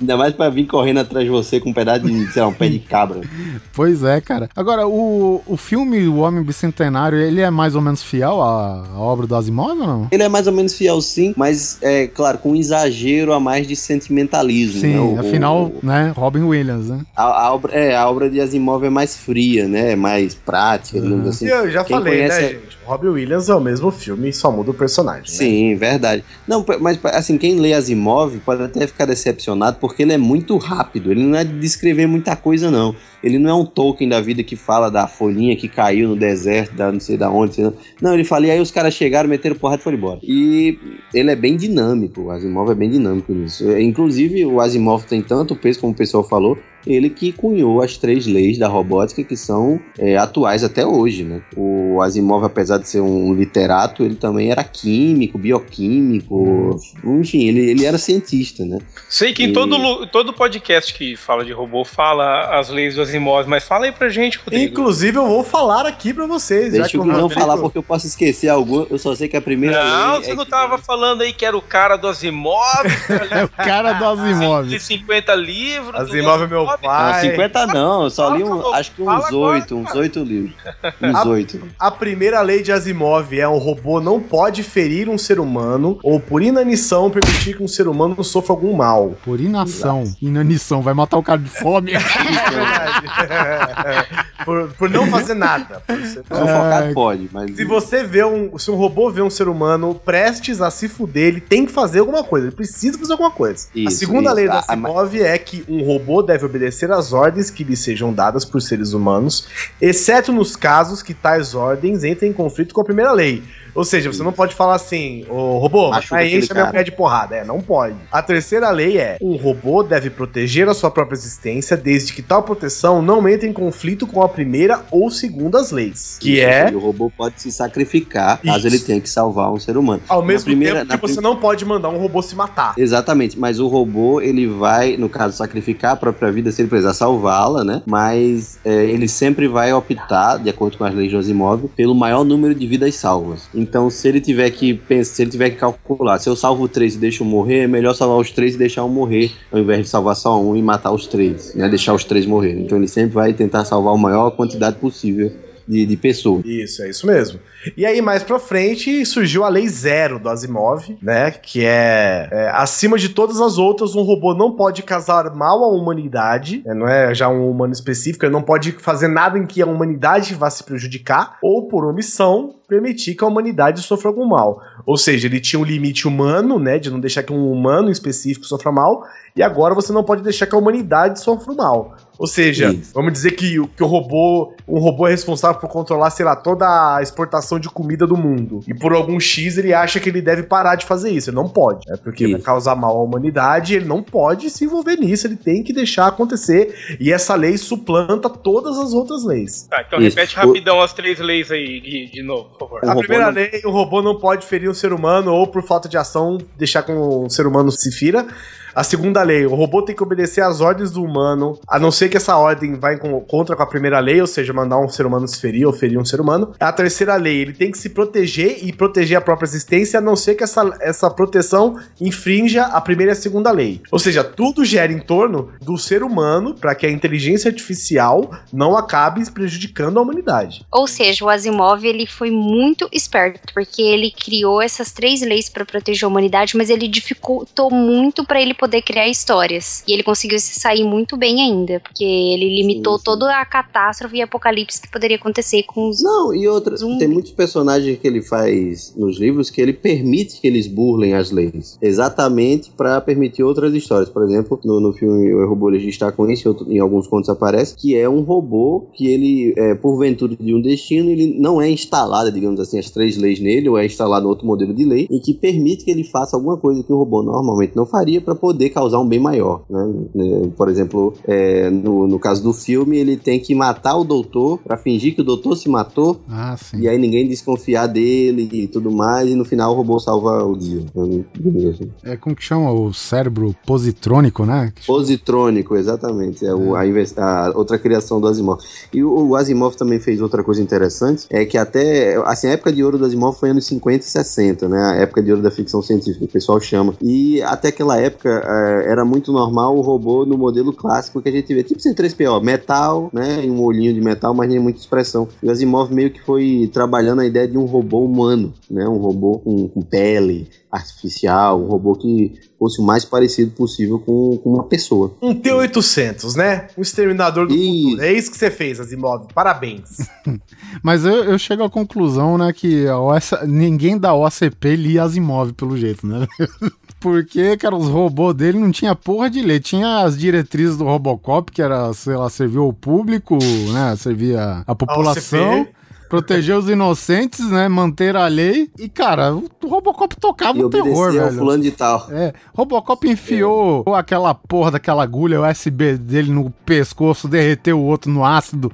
Ainda mais pra vir correndo atrás de você com um pedaço de, sei lá, um pé de cabra. Pois é, cara. Agora, o, o filme O Homem Bicentenário, ele é mais ou menos fiel à, à obra do Asimov ou não? Ele é mais ou menos fiel sim, mas é claro, com um exagero a mais de sentimentalismo. Sim, né? O- afinal, o- né, Robin Williams, né? a, a obra, é, a obra de Asimov é mais fria, né? É mais prática, digamos assim. E eu já Quem falei, conhece né, gente? O Robin Williams é o mesmo filme, só muda o personagem. né? Sim, verdade. Não, mas assim, quem lê Asimov pode até ficar decepcionado porque ele é muito rápido. Ele não é de descrever muita coisa, não. Ele não é um Tolkien da vida que fala da folhinha que caiu no deserto, da não sei da onde. sei. Não, ele fala, e aí os caras chegaram, meteram porrada e foram embora. E ele é bem dinâmico, o Asimov é bem dinâmico nisso. É, Inclusive, o Asimov tem tanto peso, como o pessoal falou, ele que cunhou as três leis da robótica que são é, atuais até hoje, né? O Asimov, apesar de ser um literato, ele também era químico, bioquímico, enfim, ele, ele era cientista, né? Sei que em E- todo, lu- todo podcast que fala de robô fala as leis do Asimov, mas fala aí pra gente, Rodrigo. Inclusive, eu vou falar aqui pra vocês. já Deixa que eu não falar porque eu posso esquecer algum, eu só sei que a primeira Não, lei você é não que- tava falando aí que era o cara do Asimov? É o cara do Asimov. De 50 livros. Asimov é meu Não, pai. 50 não, eu só li um, acho que uns agora, oito, uns cara. oito livros. Uns A- oito. A primeira lei de Asimov é um robô não pode ferir um ser humano ou por inanição permitir que um ser humano sofra algum mal. Por inação. Inanição. Vai matar o cara de fome. É verdade. por, por não fazer nada. Por ser- Sufocar pode, mas. Se você vê um. Se um robô vê um ser humano prestes a se fuder, ele tem que fazer alguma coisa. Ele precisa fazer alguma coisa. a Isso, segunda isso. lei da A- a- Asimov é que um robô deve obedecer às ordens que lhe sejam dadas por seres humanos, exceto nos casos que tais ordens entrem em conflito com a primeira lei. Ou seja, você não pode falar assim, ô robô, aí enche meu pé de porrada. É, não pode. A terceira lei é: um robô deve proteger a sua própria existência desde que tal proteção não entre em conflito com a primeira ou segundas leis. Que Isso, é O robô pode se sacrificar caso Isso. ele tenha que salvar um ser humano. Ao Na mesmo primeira- tempo que você prim- não pode mandar um robô se matar. Exatamente, mas o robô, ele vai, no caso, sacrificar a própria vida se ele precisar salvá-la, né? Mas é, ele sempre vai optar, de acordo com as leis de Asimov, pelo maior número de vidas salvas. Então, se ele tiver que pensar, se ele tiver que calcular, se eu salvo três e deixo morrer, é melhor salvar os três e deixar um morrer, ao invés de salvar só um e matar os três, né? Deixar os três morrer. Então ele sempre vai tentar salvar a maior quantidade possível de, de pessoas. Isso, é isso mesmo. E aí, mais pra frente, surgiu a Lei Zero do Asimov, né? Que é, é, acima de todas as outras, um robô não pode causar mal à humanidade, né, não é já um humano específico, ele não pode fazer nada em que a humanidade vá se prejudicar, ou por omissão, permitir que a humanidade sofra algum mal. Ou seja, ele tinha um limite humano, né? De não deixar que um humano específico sofra mal, e agora você não pode deixar que a humanidade sofra mal. Ou seja, Isso. vamos dizer que, o- que o robô, um robô é responsável por controlar, sei lá, toda a exportação de comida do mundo. E por algum X ele acha que ele deve parar de fazer isso. Ele não pode, né? Porque vai Isso. causar mal à humanidade, ele não pode se envolver nisso, ele tem que deixar acontecer. E essa lei suplanta todas as outras leis. Tá, então Isso. repete O- rapidão as três leis aí, Gui, de novo, por favor. O a primeira não- lei, o robô não pode ferir um ser humano ou por falta de ação deixar que um ser humano se fira. A segunda lei, o robô tem que obedecer às ordens do humano, a não ser que essa ordem vá em con- contra com a primeira lei, ou seja, mandar um ser humano se ferir ou ferir um ser humano. A terceira lei, ele tem que se proteger e proteger a própria existência, a não ser que essa, essa proteção infrinja a primeira e a segunda lei. Ou seja, tudo gera em torno do ser humano para que a inteligência artificial não acabe prejudicando a humanidade. Ou seja, o Asimov ele foi muito esperto, porque ele criou essas três leis para proteger a humanidade, mas ele dificultou muito para ele poder criar histórias. E ele conseguiu se sair muito bem ainda, porque ele limitou Sim, sim. toda a catástrofe e apocalipse que poderia acontecer com os Não, e outra, Zumbi. tem muitos personagens que ele faz nos livros que ele permite que eles burlem as leis, exatamente para permitir outras histórias. Por exemplo, no, no filme O Robô está com isso, em, em alguns contos aparece, que é um robô que ele, é, porventura de um destino, ele não é instalado, digamos assim, as três leis nele, ou é instalado outro modelo de lei, e que permite que ele faça alguma coisa que o robô normalmente não faria para poder causar um bem maior. né? Né, Por exemplo, é, no, no caso do filme, ele tem que matar o doutor para fingir que o doutor se matou Ah, sim. e aí ninguém desconfiar dele e tudo mais, e no final o robô salva o dia. É como que chama o cérebro positrônico, né? Positrônico, exatamente. É o- a, a outra criação do Asimov. E o, o Asimov também fez outra coisa interessante, é que até, assim, a época de ouro do Asimov foi anos 50 e 60, né? A época de ouro da ficção científica, o pessoal chama. E até aquela época era muito normal o robô no modelo clássico que a gente vê, tipo C3PO, metal, né? Um olhinho de metal, mas nem muita expressão. E o Asimov meio que foi trabalhando a ideia de um robô humano, né? Um robô com, com pele artificial, um robô que fosse o mais parecido possível com, com uma pessoa. Um T-800, né? Um exterminador do Isso. futuro. É isso que você fez, Asimov. Parabéns. Mas eu, eu chego à conclusão, né, que a OS ninguém da OCP lia Asimov, pelo jeito, né? Porque, cara, os robôs dele não tinha porra de ler. Tinha as diretrizes do Robocop, que era, sei lá, servir ao público, né? Servir a, a população. Proteger os inocentes, né? Manter a lei. E, cara, o Robocop tocava E o terror, velho. fulano de tal. É, Robocop enfiou aquela porra daquela agulha USB dele no pescoço, derreteu o outro no ácido.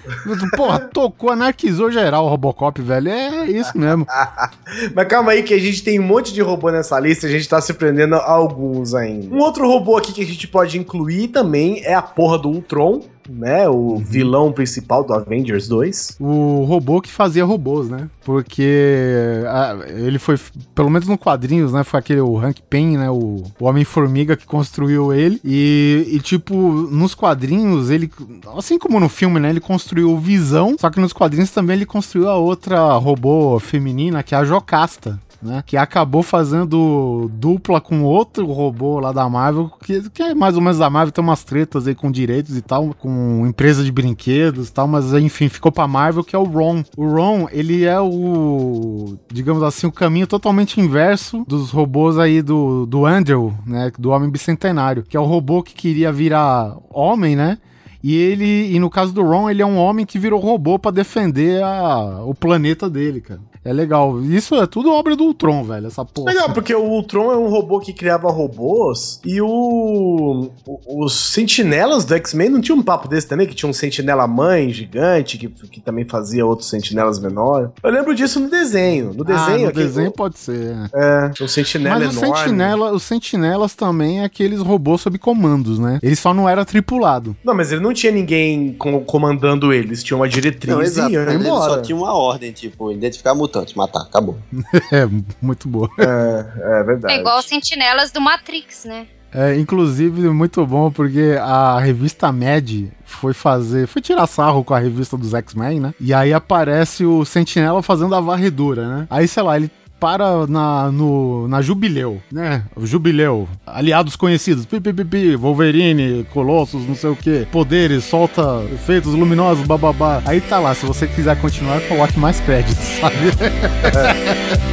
Porra, tocou, anarquizou geral o Robocop, velho. É isso mesmo. Mas calma aí que a gente tem um monte de robô nessa lista, a gente tá se prendendo a alguns ainda. Um outro robô aqui que a gente pode incluir também é a porra do Ultron, né? O vilão principal do Avengers 2. O robô que fazia robôs, né? Porque ah, ele foi, pelo menos no quadrinhos, né? Foi aquele o Hank Pym, né? O, o Homem-Formiga que construiu ele. E, e, tipo, nos quadrinhos, ele, assim como no filme, né? Ele construiu o Visão. Só que nos quadrinhos também ele construiu a outra robô feminina, que é a Jocasta. Né, que acabou fazendo dupla com outro robô lá da Marvel, que, que é mais ou menos da Marvel, tem umas tretas aí com direitos e tal, com empresa de brinquedos e tal, mas enfim, ficou pra Marvel, que é o Ron. O Ron, ele é o, digamos assim, o caminho totalmente inverso dos robôs aí do, do Andrew, né, do Homem Bicentenário, que é o robô que queria virar homem, né, e ele, e no caso do Ron, ele é um homem que virou robô pra defender a, o planeta dele, cara. É legal. Isso é tudo obra do Ultron, velho, essa porra. Legal, porque o Ultron é um robô que criava robôs e o, o- os sentinelas do X-Men não tinha um papo desse também, que tinha um sentinela mãe gigante, que, que também fazia outros sentinelas menores. Eu lembro disso no desenho. No Ah, desenho, no aquele- desenho pode ser. né? é, um sentinela Mas enorme. sentinela, os sentinelas também é aqueles robôs sob comandos, né? Ele só não era tripulado. Não, mas ele não tinha ninguém com- comandando eles, tinha uma diretriz Não, exato. e Ele embora. só tinha uma ordem, tipo, identificar mutantes, matar, acabou. É, muito boa. É, é verdade. É igual sentinelas do Matrix, né? É, inclusive, muito bom, porque a revista Mad foi fazer. Foi tirar sarro com a revista dos X-Men, né? E aí aparece o Sentinela fazendo a varredura, né? Aí, sei lá, ele para na, no, na Jubileu, né? Jubileu, aliados conhecidos, pi, pi, pi, pi, Wolverine, Colossus, não sei o que, poderes, solta efeitos luminosos, bababá. Aí tá lá, se você quiser continuar, coloque mais créditos, sabe?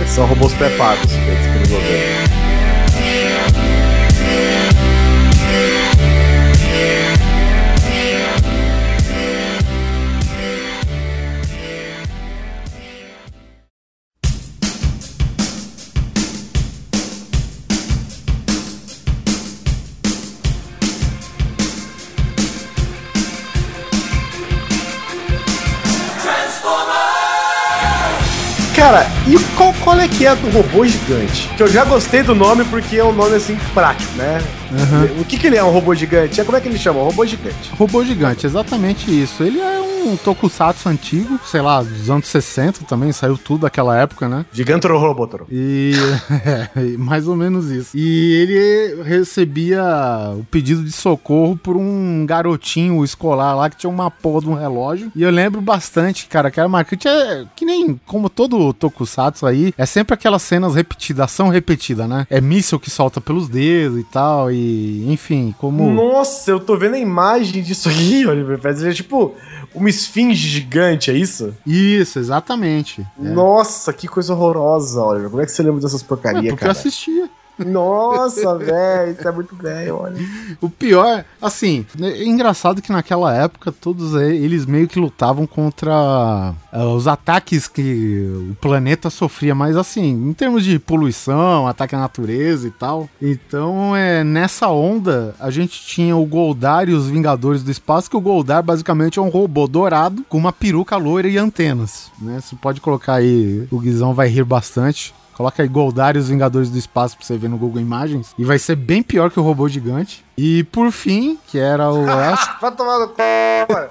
São robôs pré-pagos feitos pelo governo. Cara, e qual, qual é que é do robô gigante? Que eu já gostei do nome porque é um nome assim prático, né? O que que ele é, um robô gigante? É, como é que ele chama? Um robô gigante. Robô gigante, exatamente isso. Ele é um tokusatsu antigo, sei lá, dos anos 60 também, saiu tudo daquela época, né? Gigantro Robotro. E é, mais ou menos isso. E ele recebia o pedido de socorro por um garotinho escolar lá que tinha uma porra de um relógio. E eu lembro bastante, cara, que era marcante. É que nem como todo tokusatsu aí, é sempre aquelas cenas repetidas, ação repetida, né? É míssil que solta pelos dedos e tal. E enfim, como. Nossa, eu tô vendo a imagem disso aqui, Oliver Pérez. É tipo uma esfinge gigante, é isso? Isso, exatamente. É. Nossa, que coisa horrorosa, Oliver. Como é que você lembra dessas É, porcarias, porque eu cara? assistia. Nossa, velho, isso é muito velho, olha. O pior, assim, é engraçado que naquela época todos eles meio que lutavam contra ah, os ataques que o planeta sofria, mas assim, em termos de poluição, ataque à natureza e tal. Então, é, nessa onda, a gente tinha o Goldar e os Vingadores do Espaço, que o Goldar basicamente é um robô dourado com uma peruca loira e antenas, né? Você pode colocar aí, o Guizão vai rir bastante. Coloca aí Goldar e os Vingadores do Espaço pra você ver no Google Imagens. E vai ser bem pior que o robô gigante. E por fim, que era o. Vai tomar no c... mano.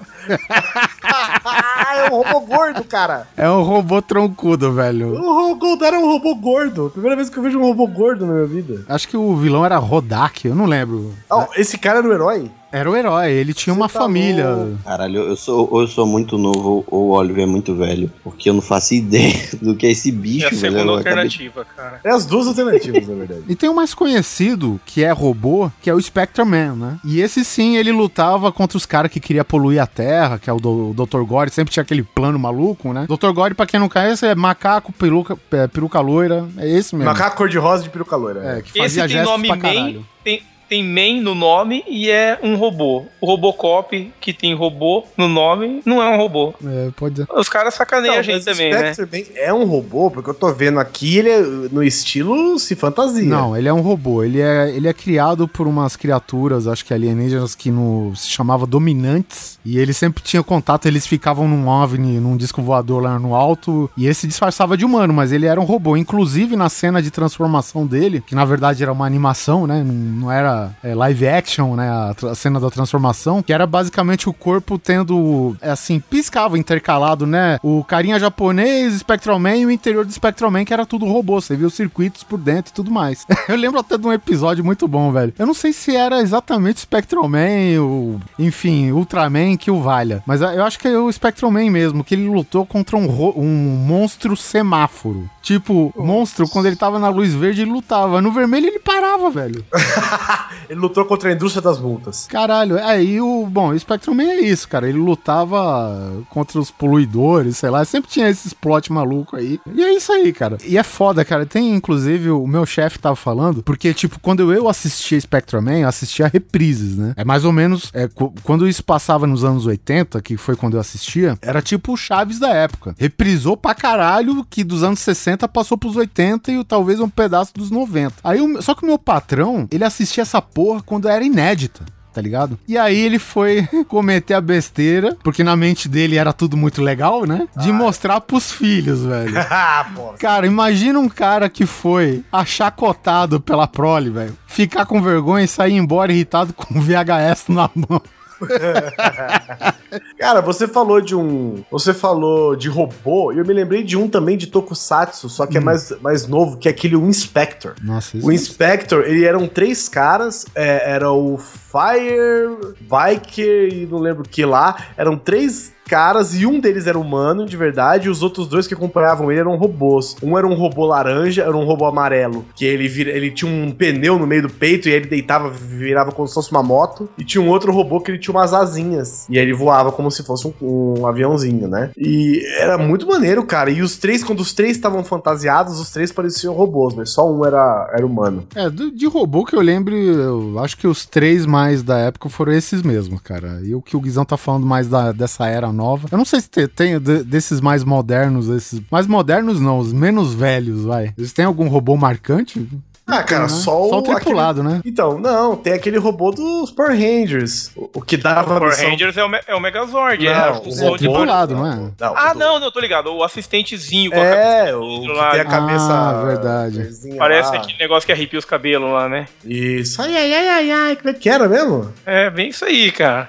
é um robô gordo, cara. é um robô troncudo, velho. O Goldar é um robô gordo. Primeira vez que eu vejo um robô gordo na minha vida. Acho que o vilão era Rodak, eu não lembro. Ah, esse cara era o herói? Era o herói, ele tinha uma Você tá família. louco. Caralho, eu sou, ou eu sou muito novo ou o Oliver é muito velho. Porque eu não faço ideia do que é esse É bicho, a velho. segunda Eu acabei- alternativa, cara. É as duas alternativas, na verdade. E tem o mais conhecido, que é robô, que é o Spectre-Man, né? E esse sim, ele lutava contra os caras que queria poluir a Terra, que é o, do, o Dr. Gore, sempre tinha aquele plano maluco, né? Dr. Gore, pra quem não conhece, é macaco, peruca, é, peruca loira, é esse mesmo. Macaco cor-de-rosa de peruca loira. É, né? que Esse fazia tem gestos nome pra man, caralho. tem, tem man no nome e é um robô. O Robocop, que tem robô no nome, não é um robô. É, pode ser. Os caras sacaneiam a gente também, né? Spectre é um robô, porque eu tô vendo aqui, ele é no estilo se fantasia. Não, ele é um robô. Ele é, ele é criado por umas criaturas, acho que alienígenas, que no, se chamava Dominantes. E ele sempre tinha contato, eles ficavam num OVNI, num disco voador lá no alto. E esse disfarçava de humano, mas ele era um robô. Inclusive na cena de transformação dele, que na verdade era uma animação, né? Não, não era é, live action, né? A, a cena da transformação, que era basicamente o corpo tendo, é, assim, piscava intercalado, né? O carinha japonês, Spectral Man e o interior do Spectral Man, que era tudo robô. Você viu os circuitos por dentro e tudo mais. Eu lembro até de um episódio muito bom, velho. Eu não sei se era exatamente Spectral Man, ou, enfim, Ultraman que o valha. Mas eu acho que é o Spectral Man mesmo, que ele lutou contra um, um monstro semáforo. Tipo, monstro, quando ele tava na luz verde, ele lutava. No vermelho, ele parava, velho. Ele lutou contra a indústria das multas. Caralho, é, e o. Bom, o Spectrum Man é isso, cara. Ele lutava contra os poluidores, sei lá. Sempre tinha esses plot maluco aí. E é isso aí, cara. E é foda, cara. Tem, inclusive, o meu chefe tava falando, porque, tipo, quando eu assistia Spectrum Man, eu assistia reprises, né? É mais ou menos. É, quando isso passava nos anos 80, que foi quando eu assistia, era tipo o Chaves da época. Reprisou pra caralho, que dos anos 60 passou pros 80 e talvez um pedaço dos 90. Aí, só que o meu patrão, ele assistia essa porra quando era inédita tá ligado? E aí ele foi cometer a besteira, porque na mente dele era tudo muito legal, né? De mostrar pros filhos, velho. ah. Cara, imagina um cara que foi achacotado pela prole, velho. Ficar com vergonha e sair embora irritado com VHS na mão. Cara, você falou de um. Você falou de robô, e eu me lembrei de um também de Tokusatsu, só que é mais, mais novo, que é aquele o Inspector. Nossa, O Inspector, ele eram três caras, é, era o Fire, Biker e não lembro o que lá. Eram três caras e um deles era humano, de verdade, e os outros dois que acompanhavam ele eram robôs. Um era um robô laranja, era um robô amarelo, que ele, vira, ele tinha um pneu no meio do peito e ele deitava, virava como se fosse uma moto. E tinha um outro robô que ele tinha umas asinhas. E aí ele voava como se fosse um, um aviãozinho, né? E era muito maneiro, cara. E os três, quando os três estavam fantasiados, os três pareciam robôs, mas só um era, era humano. É, de robô que eu lembro, eu acho que os três mais da época foram esses mesmos, cara. E o que o Guizão tá falando mais da, dessa era nova. Eu não sei se te- tem de- desses mais modernos, esses. Mais modernos não, os menos velhos, vai. Eles têm algum robô marcante? Ah, cara, né? só, Só o aquele- tripulado, né? Então, não, tem aquele robô dos Power Rangers. O, o que dava Power missão- Rangers é o, Me- é o Megazord, é Não, a o robô- Tripulado, não é? Não, Ah, não, não, tô ligado. O assistentezinho com a É, cabeça o que lá. tem a cabeça. Ah, verdade. Parece lá. aquele negócio que arrepia os cabelos lá, né? Isso. Ai, ai, ai, ai, ai. Como é que era mesmo? É, bem isso aí, cara.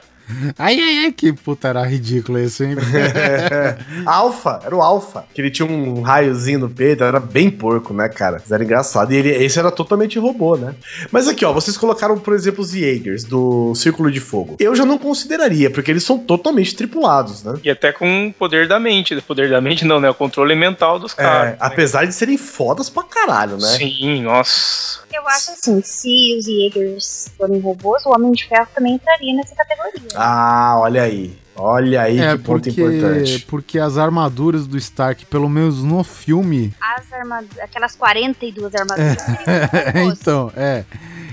Ai, ai, ai, que puta, era ridículo esse, hein? Alpha, era o Alpha. Que ele tinha um raiozinho no peito, era bem porco, né, cara? Mas era engraçado. E ele, esse era totalmente robô, né? Mas aqui, ó, vocês colocaram, por exemplo, os Jaegers do Círculo de Fogo. Eu já não consideraria, porque eles são totalmente tripulados, né? E até com o poder da mente. O poder da mente não, né? O controle mental dos É, caras. né? apesar de serem fodas pra caralho, né? Sim, nossa. Eu acho assim, se os Jaegers forem robôs, o Homem de Ferro também entraria nessa categoria. Ah, olha aí. Olha aí É, que ponto porque, importante. porque as armaduras do Stark, pelo menos no filme, As armaduras, aquelas 42 armaduras. então, é.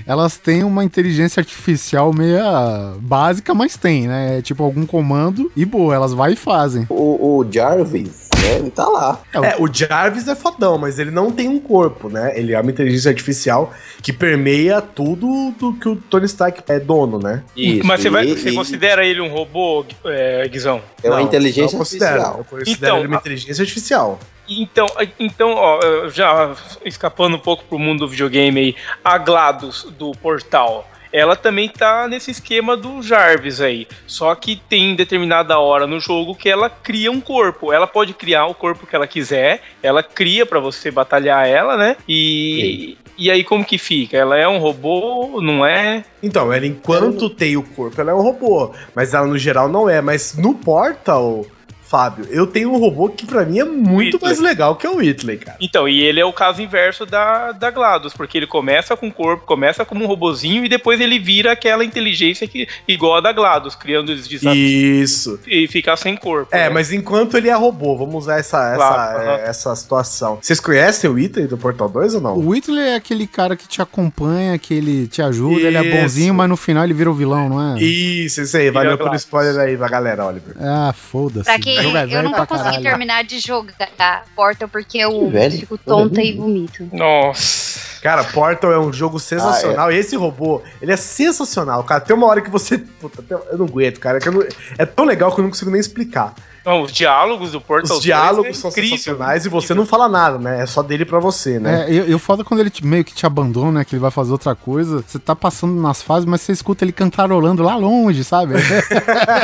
Elas têm uma inteligência artificial meia básica, mas tem, né? É tipo algum comando e boa, elas vai e fazem. O, o Jarvis, né? Ele tá lá. É, o Jarvis é fodão, mas ele não tem um corpo, né? Ele é uma inteligência artificial que permeia tudo do que o Tony Stark é dono, né? Isso. Mas você, vai, e- você e- considera ele um robô, é, Guizão? É uma Não, inteligência não considero. artificial. Eu considero Então, ele uma a- inteligência artificial. Então, então ó, já escapando um pouco pro mundo do videogame aí, a GLaDOS do Portal, ela também tá nesse esquema do Jarvis aí. Só que tem determinada hora no jogo que ela cria um corpo. Ela pode criar o corpo que ela quiser, ela cria pra você batalhar ela, né? E, e aí como que fica? Ela é um robô, não é? Então, ela enquanto tem o corpo, ela é um robô. Mas ela no geral não é. Mas no Portal Fábio, eu tenho um robô que pra mim é muito Whitley. mais legal que o Whitley, cara. Então, e ele é o caso inverso da, da GLaDOS, porque ele começa com corpo, começa como um robozinho e depois ele vira aquela inteligência que, igual a da GLaDOS, criando os desafios Isso. e ficar sem corpo. É, né? mas enquanto ele é robô, vamos usar essa, essa, Claro, é, aham. essa situação. Vocês conhecem o Whitley do Portal 2 ou não? O Whitley é aquele cara que te acompanha, que ele te ajuda, ele é Isso. bonzinho, mas no final ele vira o vilão, não é? Isso, isso aí. Valeu pelo spoiler aí pra galera, Oliver. Ah, foda-se. Pra quem É eu pra consegui caralho. terminar de jogar Portal porque eu velho. fico tonta e vomito. Nossa. Cara, Portal é um jogo sensacional. E esse robô, ele é sensacional, cara. Tem uma hora que você. Puta, eu não aguento, cara. eu não- É tão legal que eu não consigo nem explicar. Não, os diálogos do Portal Os diálogos 2 é são incrível. sensacionais e você não fala nada, né? É só dele pra você, né? É, eu, eu foda quando ele te- meio que te abandona, que ele vai fazer outra coisa. Você tá passando nas fases, mas você escuta ele cantarolando lá longe, sabe?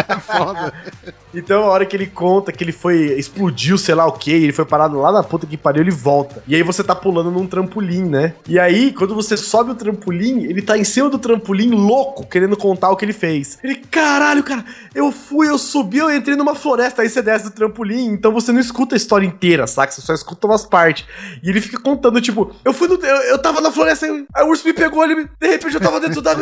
É foda. Então, a hora que ele conta que ele foi. explodiu, sei lá o que, ele foi parado lá na puta que pariu, ele volta. E aí você tá pulando num trampolim, né? E aí, quando você sobe o trampolim, ele tá em cima do trampolim louco, querendo contar o que ele fez. Ele, caralho, cara, eu fui, eu subi, eu entrei numa floresta, aí você desce do trampolim, então você não escuta a história inteira, saca? Você só escuta umas partes. E ele fica contando, tipo, eu fui no. Eu, eu tava na floresta, aí o urso me pegou, ele de repente eu tava dentro da.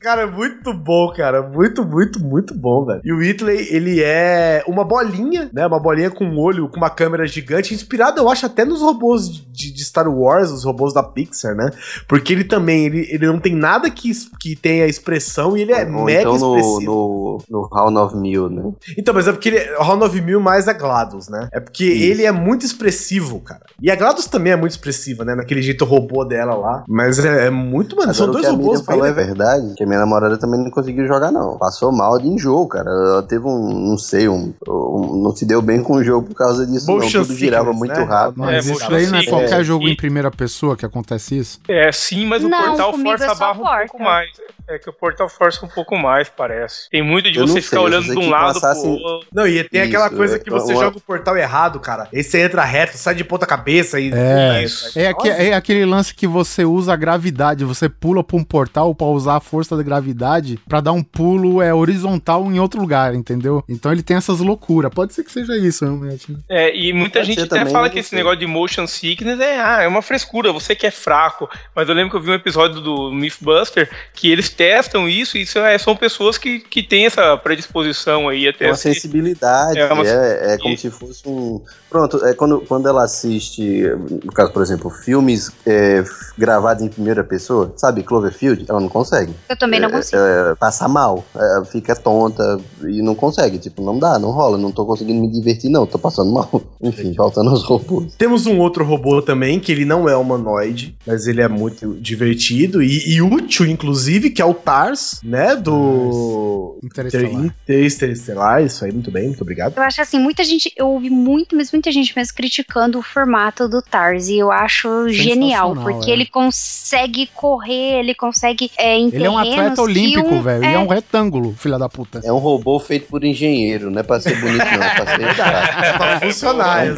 Cara, é muito bom, cara. Muito, muito, muito bom, velho. E o Whitley, ele é uma bolinha, né? Uma bolinha com um olho, com uma câmera gigante, inspirado, eu acho, até nos robôs de, de Star Wars, os robôs da Pixar, né? Porque ele também, ele, ele não tem nada que, que tenha expressão e ele é Ou mega então no, expressivo. no, no of Mil, né? Então, mas é porque ele, o Round 9000 mais a GLaDOS, né? É porque Isso. ele é muito expressivo, cara. E a GLaDOS também é muito expressiva, né? Naquele jeito robô dela lá. Mas é, é muito, mano. São dois robôs falou é verdade, que minha namorada também não conseguiu jogar, não. Passou mal de enjoo, cara. Ela teve um, não sei, um, um- não se deu bem com o jogo por causa disso, Motion não. Tudo girava sickness, muito né? rápido. Mas É, isso motion daí não é qualquer É. jogo E- em primeira pessoa que acontece isso? É, sim, mas o Não, Portal comigo força é a barra um pouco mais. É que o Portal força um pouco mais, parece. Tem muito de Eu você sei, ficar eu olhando sei de um lado com pro Assassin- outro. Não, e tem aquela Isso, coisa é, que você uma- joga o portal errado, cara. Aí você entra reto, sai de ponta cabeça e. É. Isso. É, aque- é aquele lance que você usa a gravidade, você pula pra um portal pra usar a força da gravidade pra dar um pulo é horizontal em outro lugar, entendeu? Então ele tem essas loucuras. Pode ser que seja isso, realmente. né? É, e muita Pode gente até também, fala que esse sei. negócio de motion sickness é, ah, é uma frescura, você que é fraco. Mas eu lembro que eu vi um episódio do Mythbuster que eles testam isso e isso é, são pessoas que, que têm essa predisposição aí até. uma assim. sensibilidade, É é, uma- é, como se fosse um... Pronto, é quando, quando ela assiste, no caso, por exemplo, filmes é, gravados em primeira pessoa, sabe, Cloverfield, ela não consegue. Eu também não É, consigo. é, passa mal, é, fica tonta e não consegue, tipo, não dá, não rola, não tô conseguindo me divertir não, tô passando mal. Enfim, faltando aos robôs. Temos um outro robô também, que ele não é humanoide, mas ele é muito divertido e, e útil, inclusive, que é o Tars, né? Do. Interestelar. Interestelar, isso aí, muito bem, muito obrigado. Eu acho assim, muita gente, eu ouvi muito, mas muita gente mesmo criticando o formato do Tars. E eu acho genial, porque é. ele consegue correr, ele consegue é, em Ele é um atleta olímpico, um- velho. é, E é um retângulo, filha da puta. É um robô feito por engenheiro, não é pra ser bonito não, é pra ser É pra funcionar, é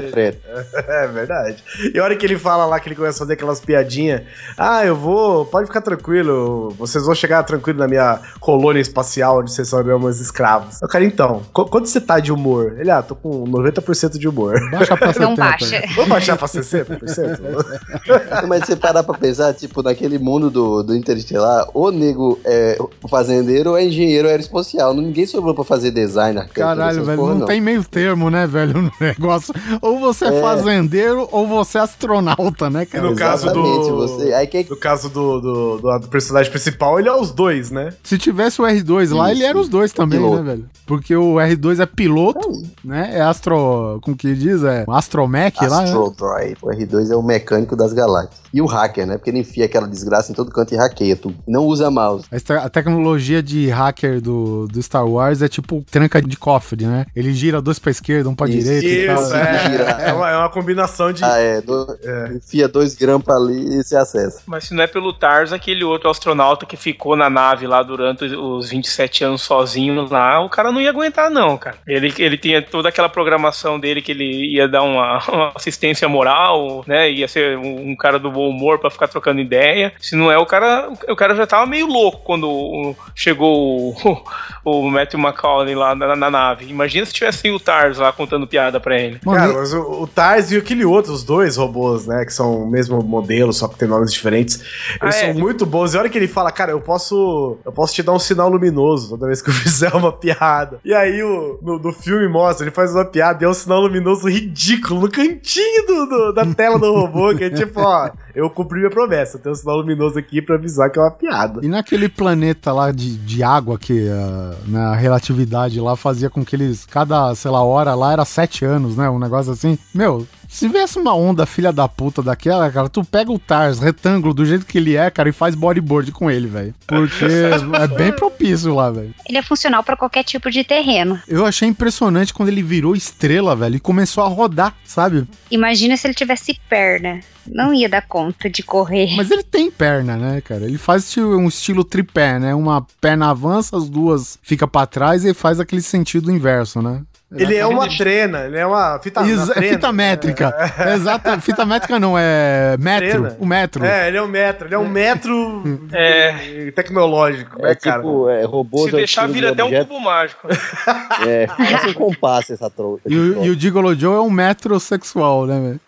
concreto. É verdade. E a hora que ele fala lá que ele começa a fazer aquelas piadinhas, ah, eu vou, pode ficar tranquilo, vocês vão chegar tranquilo na minha colônia espacial onde vocês são meus escravos. Eu, cara, então, qu- quanto você tá de humor? Ele, ah, tô com 90% de humor. Baixa pra 70. Não baixa. Vamos baixar pra 60%? Mas você parar pra pensar, tipo, naquele mundo do, do Interestelar, o nego é fazendeiro ou é engenheiro aeroespacial. Ninguém sobrou pra fazer design, arquitetura, Caralho, velho, porra, não, tem meio termo, né, velho, no negócio. Ou você é, É. fazendeiro ou você é astronauta, né, cara? No caso do- Você, aí quem No caso do, do, do, do personagem principal, ele é os dois, né? Se tivesse o R2 lá, Isso, ele era os dois também, piloto. né, velho? Porque o R2 é piloto, né? É astro... Como que diz? É astromech lá, né? Astro Drive. O R2 é o mecânico das galáxias. E o hacker, né? Porque ele enfia aquela desgraça em todo canto e hackeia tudo. Não usa mouse. A tecnologia de hacker do, do Star Wars é tipo tranca de cofre, né? Ele gira dois pra esquerda, um pra Isso. direita e tal. Isso, é. Gira. É uma, é uma combinação de. Ah, é. do- Enfia dois grampos ali e se acessa. Mas se não é pelo Tars, aquele outro astronauta que ficou na nave lá durante os 27 anos sozinho lá, o cara não ia aguentar, não, cara. Ele, ele tinha toda aquela programação dele que ele ia dar uma, uma assistência moral, né? Ia ser um, um cara do bom humor pra ficar trocando ideia. Se não é, o cara, o cara já tava meio louco quando chegou o, o Matthew McConaughey lá na, na nave. Imagina se tivesse o Tars lá contando piada pra ele. Mano, Cara, mas o, o Tars e aquele outro, os dois robôs, né? Que são o mesmo modelo, só que tem nomes diferentes. Eles Ah, são é. muito bons. E a hora que ele fala, cara, eu posso. Eu posso te dar um sinal luminoso toda vez que eu fizer uma piada. E aí o, no, no filme mostra, ele faz uma piada e é um sinal luminoso ridículo no cantinho do, do- da tela do robô, que é tipo, ó, eu cumpri minha promessa. Tem um sinal luminoso aqui pra avisar que é uma piada. E naquele planeta lá de, de água que ah, na relatividade lá fazia com que eles, cada, sei lá, hora lá era sete anos, né? Um negócio assim. Meu, se viesse uma onda filha da puta daquela, cara, tu pega o Tars, retângulo, do jeito que ele é, cara, e faz bodyboard com ele, velho. Porque é bem propício lá, velho. Ele é funcional pra qualquer tipo de terreno. Eu achei impressionante quando ele virou estrela, velho, e começou a rodar, sabe? Imagina se ele tivesse perna. Não ia dar conta de correr. Mas ele tem perna, né, cara? Ele faz um estilo tripé, né? Uma perna avança, as duas fica pra trás e faz aquele sentido inverso, né? Ele é uma trena, ele é uma fita, uma Exa- trena. fita métrica. Exato. Fita métrica não, é metro. Trena. O metro. É, ele é um metro, ele é um metro É. tecnológico, né, É cara? tipo, é, robôs Se deixar, vira até um objeto. cubo mágico. É, parece um compasso essa troca. E o, e o Gigolo Joe é um metrosexual, né, velho?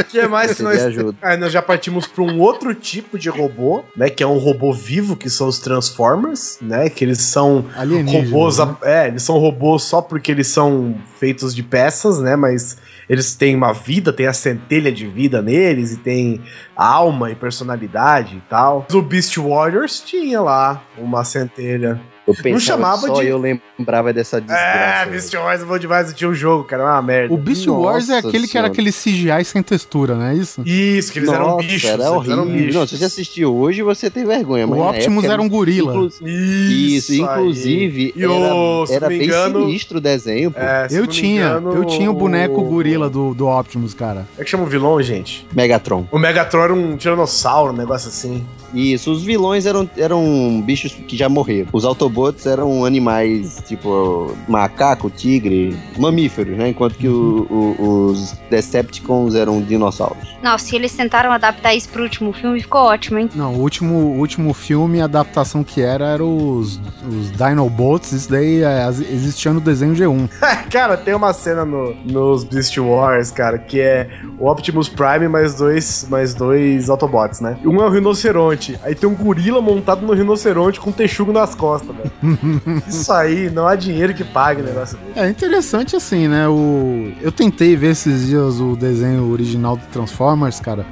O que mais que nós... Aí nós já partimos para um outro tipo de robô, né? Que é um robô vivo, que são os Transformers, né? Que eles são Alienígena. robôs. né? É, eles são robôs só porque eles são feitos de peças, né? Mas eles têm uma vida, tem a centelha de vida neles, e tem alma e personalidade e tal. O Beast Warriors tinha lá uma centelha. Eu pensava chamava só de- eu lembrava dessa desgraça. É, Beast Warriors é bom demais, eu tinha um jogo, cara, é uma merda. O Beast Nossa Wars é aquele que era Senhora. aquele CGI sem textura, não é isso? Isso, que eles eram Nossa, bichos. era horrível. eram bichos. Não, se você assistiu hoje, você tem vergonha. O mas na Optimus época era um gorila. Inclu- Isso, aí. inclusive, E o- se era, era não bem engano- sinistro o desenho, pô. É, se Eu não tinha, engano, eu tinha o boneco o- gorila do, do Optimus, cara. É que chama o vilão, gente? Megatron. O Megatron era um tiranossauro, um negócio assim. Isso, os vilões eram, eram bichos que já morreram. Os Autobots eram animais tipo macaco, tigre, mamíferos, né? Enquanto que o- o- os Decepticons eram dinossauros. Nossa, e eles tentaram adaptar isso pro último filme, ficou ótimo, hein? Não, o último, o último filme, a adaptação que era, era os, os Dinobots. Isso daí é, existia no desenho G1. cara, tem uma cena no, nos Beast Wars, cara, que é o Optimus Prime mais dois, mais dois Autobots, né? Um é um rinoceronte. Aí tem um gorila montado no rinoceronte com um texugo nas costas, velho. Isso aí, não há dinheiro que pague o negócio dele. É interessante assim, né? O... Eu tentei ver esses dias o desenho original do Transformers, cara.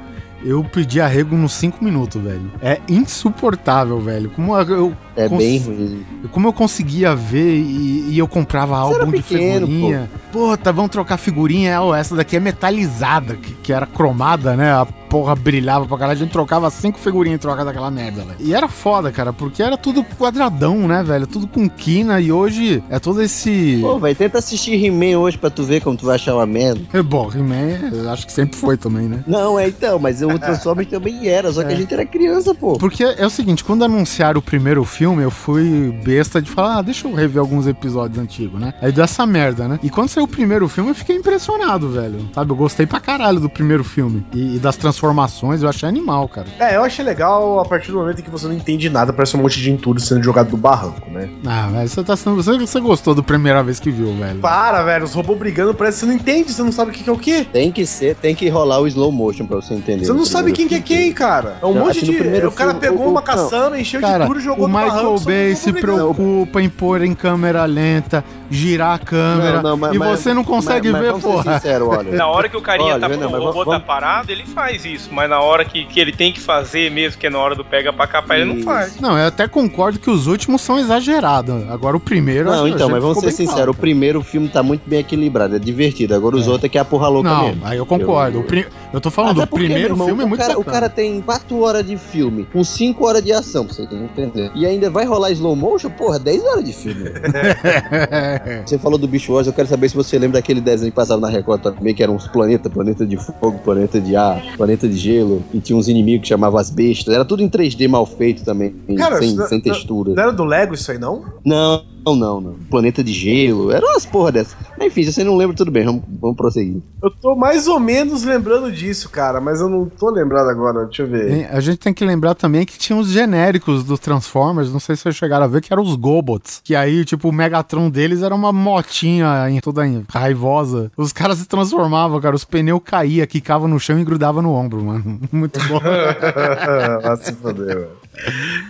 Eu pedi arrego nos 5 minutos, velho. É insuportável, velho. Como eu, É Cons- bem ruim. como eu conseguia ver e, e eu comprava álbum de pequeno, figurinha. Pô, tá, vamos trocar figurinha. essa daqui é metalizada, que, que era cromada, né? A porra brilhava pra caralho. A gente trocava cinco figurinhas em troca daquela merda, velho. E era foda, cara, porque era tudo quadradão, né, velho? Tudo com quina. E hoje é todo esse. Pô, velho, tenta assistir He-Man hoje pra tu ver como tu vai achar uma merda. É bom, He-Man, acho que sempre foi também, né? Não, é então, mas o Transformers também era, só que É. a gente era criança, pô. Porque é o seguinte, quando anunciaram o primeiro filme, eu fui besta de falar, ah, deixa eu rever alguns episódios antigos, né? Aí deu essa merda, né? E quando saiu o primeiro filme, eu fiquei impressionado, velho. Sabe, eu gostei pra caralho do primeiro filme. E, e das transformações, eu achei animal, cara. É, eu achei legal a partir do momento em que você não entende nada, parece um monte de entulho sendo jogado do barranco, né? Ah, velho, você tá sendo. Você, você gostou da primeira vez que viu, velho. Para, velho, os robôs brigando, parece que você não entende, você não sabe o que que é o que. Tem que ser, tem que rolar o slow motion pra você entender. Você não sabe quem que é filme. quem, cara. É um Não, monte de. primeiro o cara filme, pegou o- uma caçamba, encheu Cara, de tudo e jogou o no Michael Bay se preocupa em pôr em câmera lenta, girar a câmera, Não, não, mas- e mas- você não consegue mas- mas ver, ser porra. sincero, olha. Na hora que o carinha Olha, tá, não, mas o robô vamos- tá parado, ele faz isso. Mas na hora que, que ele tem que fazer mesmo, que é na hora do pega pra capar, ele não faz. Não, eu até concordo que os últimos são exagerados. Agora o primeiro. Não, então, mas vamos ser sinceros, o primeiro filme tá muito bem equilibrado, é divertido. Agora os outros é que é a porra louca Não, mesmo. aí eu concordo. Eu- O pri- Eu tô falando, Até o porque, primeiro irmão, filme é o muito cara, O cara tem 4 horas de filme, com 5 horas de ação, pra você entender. E ainda vai rolar slow motion? Porra, 10 horas de filme. você falou do Bicho Wars, eu quero saber se você lembra daquele desenho que passava na Record também, que eram uns planetas, planeta de fogo, planeta de ar, planeta de gelo, e tinha uns inimigos que chamavam as bestas. Era tudo em 3D mal feito também, Cara, sem, isso sem textura. Não era do Lego isso aí, não? Não, Não, não, não. Planeta de gelo. Era umas porra dessas. Enfim, se você não lembra, tudo bem. Vamos, vamos prosseguir. Eu tô mais ou menos lembrando disso, cara, mas eu não tô lembrado agora. Deixa eu ver. Tem- A gente tem que lembrar também que tinha os genéricos dos Transformers, não sei se vocês chegaram a ver, que eram os Gobots. Que aí, tipo, o Megatron deles era uma motinha em- toda raivosa. Os caras se transformavam, cara. Os pneus caíam, quicavam no chão e grudavam no ombro, mano. Muito bom. Vai se foder, mano.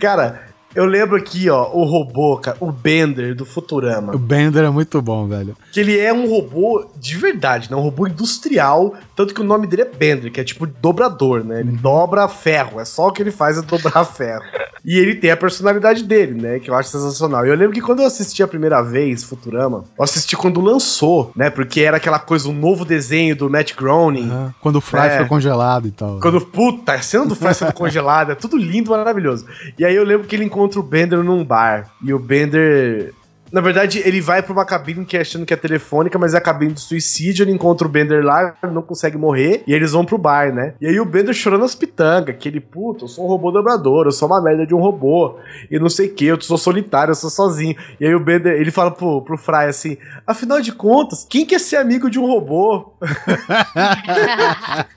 Cara, eu lembro aqui, ó, o robô, cara, o Bender do Futurama. o Bender é muito bom, velho. Que ele é um robô de verdade, né? Um robô industrial. Tanto que o nome dele é Bender, que é tipo dobrador, né? Ele dobra ferro. É só o que ele faz é dobrar ferro. E ele tem a personalidade dele, né? Que eu acho sensacional. E eu lembro que quando eu assisti a primeira vez Futurama, eu assisti quando lançou, né? Porque era aquela coisa, um novo desenho do Matt Groening. Aham. Quando o Fry É. foi congelado e tal. Quando, puta, a cena do Fry sendo congelada, é tudo lindo, maravilhoso. E aí eu lembro que ele encontra o Bender num bar. E o Bender. Na verdade, ele vai pra uma cabine que é achando que é telefônica, mas é a cabine do suicídio. Ele encontra o Bender lá, não consegue morrer. E eles vão pro bar, né? E aí o Bender chorando as pitangas. Que ele, puta, eu sou um robô dobrador, eu sou uma merda de um robô. E não sei o que, eu sou solitário, eu sou sozinho. E aí o Bender, ele fala pro, pro Fry assim: afinal de contas, quem quer ser amigo de um robô?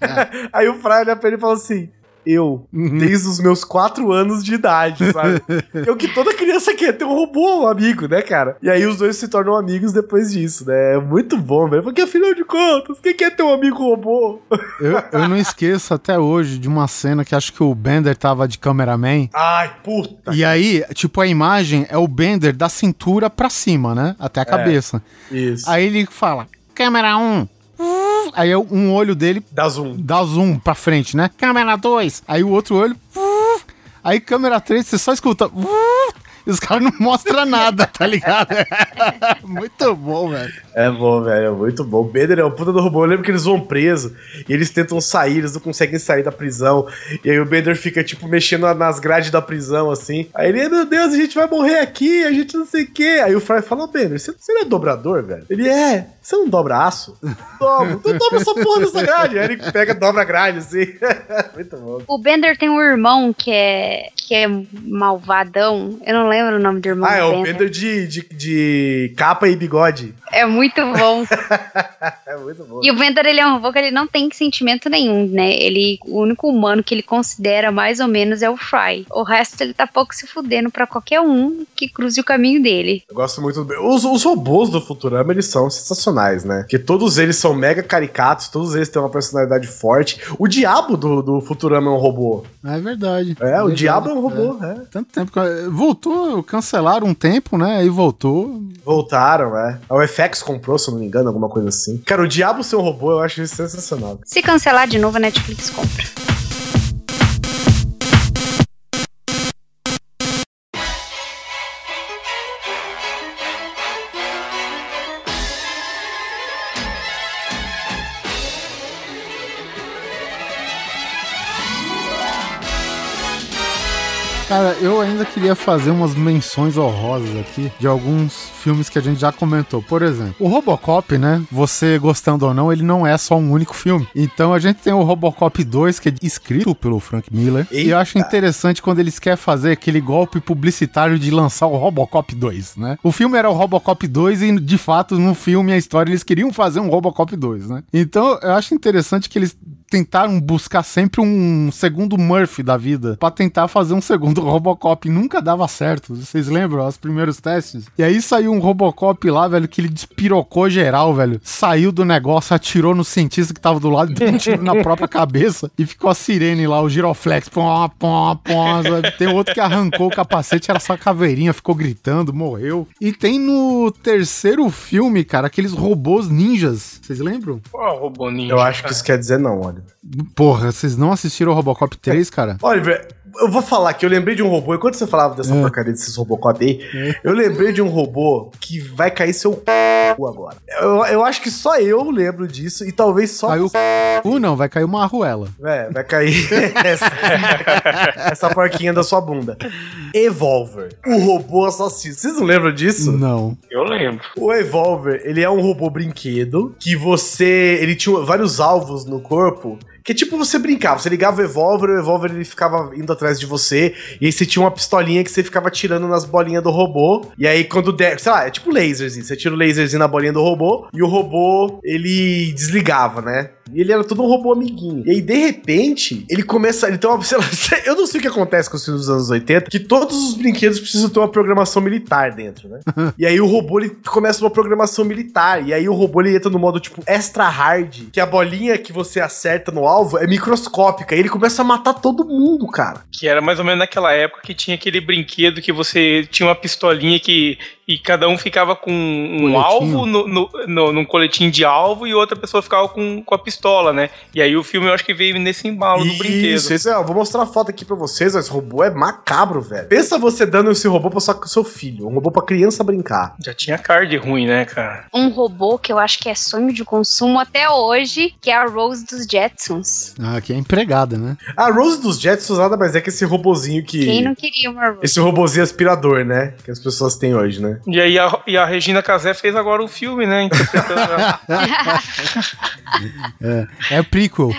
Aí o Fry olha pra ele e fala assim: Eu, desde os meus quatro anos de idade, sabe? É o que toda criança quer, ter um robô um amigo, né, cara? E aí os dois se tornam amigos depois disso, né? É muito bom, velho. Porque afinal de contas, quem quer ter um amigo robô? Eu, eu não esqueço até hoje de uma cena que acho que o Bender tava de cameraman. Ai, puta. E aí, tipo, a imagem é o Bender da cintura pra cima, né? Até a cabeça. Isso. Aí ele fala, câmera 1. Aí um olho dele Dá zoom. dá zoom pra frente, né? Câmera 2. Aí o outro olho. Aí câmera 3, você só escuta. E os caras não mostram nada, tá ligado? Muito bom, velho. É bom, velho, é muito bom. O Bender é o puta do robô. Eu lembro que eles vão preso e eles tentam sair, eles não conseguem sair da prisão. E aí o Bender fica, tipo, mexendo nas grades da prisão, assim. Aí ele, meu Deus, a gente vai morrer aqui, a gente não sei o quê. Aí o Fry fala, ô Bender, você, você não é dobrador, velho? Ele é. Você não dobra aço? Dobro. Então dobra essa porra dessa grade. Aí ele pega, dobra a grade, assim. muito bom. O Bender tem um irmão que é, que é malvadão. Eu não lembro o nome do irmão Ah, é o Bender de, de, de capa e bigode. É muito bom. É muito bom. E o Bender, ele é um robô que ele não tem sentimento nenhum, né? Ele, o único humano que ele considera mais ou menos é o Fry. O resto ele tá pouco se fudendo pra qualquer um que cruze o caminho dele. Eu gosto muito do... Os, os robôs do Futurama, eles são sensacionais, né? Porque todos eles são mega caricatos, todos eles têm uma personalidade forte. O diabo do, do Futurama é um robô. É verdade. É, o Verdade. diabo é um robô, é. Tanto tempo que. Voltou, cancelaram um tempo, né? Aí voltou. Voltaram, é. A FX comprou, se eu não me engano, alguma coisa assim. Cara, o diabo ser um robô, eu acho isso sensacional. Se cancelar de novo, a Netflix compra. Cara, eu ainda queria fazer umas menções honrosas aqui de alguns filmes que a gente já comentou. Por exemplo, o Robocop, né? Você gostando ou não, ele não é só um único filme. Então a gente tem o Robocop 2, que é escrito pelo Frank Miller. E eu acho Eita. interessante quando eles querem fazer aquele golpe publicitário de lançar o Robocop 2, né? O filme era o Robocop 2 e, de fato, no filme, a história, eles queriam fazer um Robocop 2, né? Então eu acho interessante que eles tentaram buscar sempre um segundo Murphy da vida pra tentar fazer um segundo Robocop. E nunca dava certo. Vocês lembram os primeiros testes? E aí saiu um Robocop lá, velho, que ele despirocou geral, velho. Saiu do negócio, atirou no cientista que tava do lado, deu um tiro na própria cabeça e ficou a sirene lá, o giroflex. Pom, pom, pom? Tem outro que arrancou o capacete, era só a caveirinha, ficou gritando, morreu. E tem no terceiro filme, cara, aqueles robôs ninjas. Vocês lembram? Ó, robô ninja. Eu acho que isso quer dizer não, olha. Porra, vocês não assistiram o Robocop 3, cara? Oliver, eu vou falar que eu lembrei de um robô, enquanto você falava dessa porcaria desses Robocop aí, eu lembrei de um robô que vai cair seu c... agora. Eu, eu acho que só eu lembro disso e talvez só. Caiu o não, vai cair uma arruela. É, vai cair essa, essa porquinha da sua bunda. Evolver, o robô assassino. Vocês não lembram disso? Não. Eu lembro. O Evolver, ele é um robô brinquedo que você. Ele tinha vários alvos no corpo Que tipo você brincava, você ligava o Evolver, o Evolver ele ficava indo atrás de você, e aí você tinha uma pistolinha que você ficava tirando nas bolinhas do robô, e aí quando der, sei lá, é tipo laserzinho, você tira o laserzinho na bolinha do robô, e o robô, ele desligava, né? E ele era todo um robô amiguinho. E aí, de repente, ele começa. Ele tem uma. Sei lá, eu não sei o que acontece com os filmes dos anos 80, que todos os brinquedos precisam ter uma programação militar dentro, né? e aí o robô ele começa uma programação militar. E aí o robô ele entra no modo tipo extra hard, que a bolinha que você acerta no alvo é microscópica. E ele começa a matar todo mundo, cara. Que era mais ou menos naquela época que tinha aquele brinquedo que você tinha uma pistolinha que e cada um ficava com um Coletinho. alvo no, no, no- num coletinho de alvo e outra pessoa ficava com, com a pistola, né? E aí o filme eu acho que veio nesse embalo do brinquedo. Isso, isso é, eu vou mostrar a foto aqui pra vocês. ó, Esse robô é macabro, velho. Pensa você dando esse robô pra sua- seu filho, um robô pra criança brincar. Já tinha card ruim, né, cara? Um robô que eu acho que é sonho de consumo até hoje, que é a Rose dos Jetsons. Ah, que é empregada, né? A Rose dos Jetsons nada mais é que esse robozinho que. Quem não queria uma Rose? Esse robozinho aspirador, né? Que as pessoas têm hoje, né? E aí a, e a Regina Casé fez agora um filme, né? Interpretando a- É, é prequel.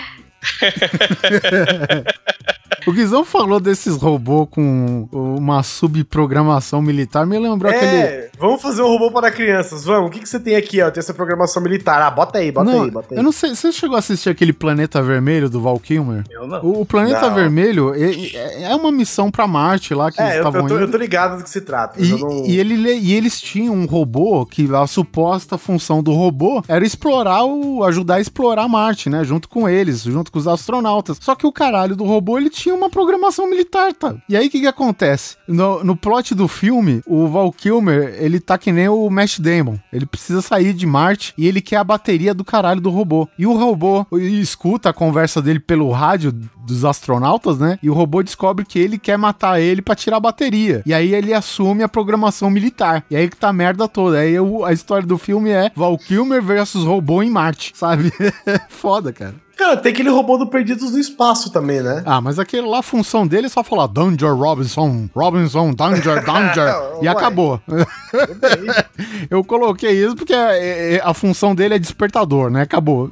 o Guizão falou desses robôs com uma subprogramação militar, me lembrou aquele. É, vamos fazer um robô para crianças, vamos. O que, que você tem aqui, ó? Tem essa programação militar. Ah, bota aí, bota não, aí, bota aí. eu não sei, você chegou a assistir aquele Planeta Vermelho do Val Kilmer? Eu não. O, o Planeta Não. Vermelho é, é- uma missão pra Marte lá que eles É, eu, eu, estavam tô, eu tô ligado do que se trata. E, eu não... e ele, le- e eles tinham um robô que a suposta função do robô era explorar o. ajudar a explorar Marte, né? Junto com eles, junto com os astronautas. Só que o caralho do robô ele tinha uma programação militar, tá? E aí o que, que acontece? No, no plot do filme, o Val Kilmer, ele tá que nem o Matt Damon. Ele precisa sair de Marte e ele quer a bateria do caralho do robô. E o robô escuta a conversa dele pelo rádio dos astronautas, né? E o robô descobre que ele quer matar ele pra tirar a bateria. E aí ele assume a programação militar. E aí que tá a merda toda. Aí o- a história do filme é Val Kilmer versus robô em Marte, sabe? Foda, cara. Cara, tem aquele robô do Perdidos no Espaço também, né? Ah, mas aquele lá, a função dele é só falar Danger Robinson, Robinson, Danger, Danger, e acabou. Eu coloquei isso porque é- é- a função dele é despertador, né? Acabou.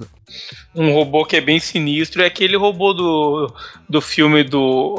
Um robô que é bem sinistro é aquele robô do, do filme do.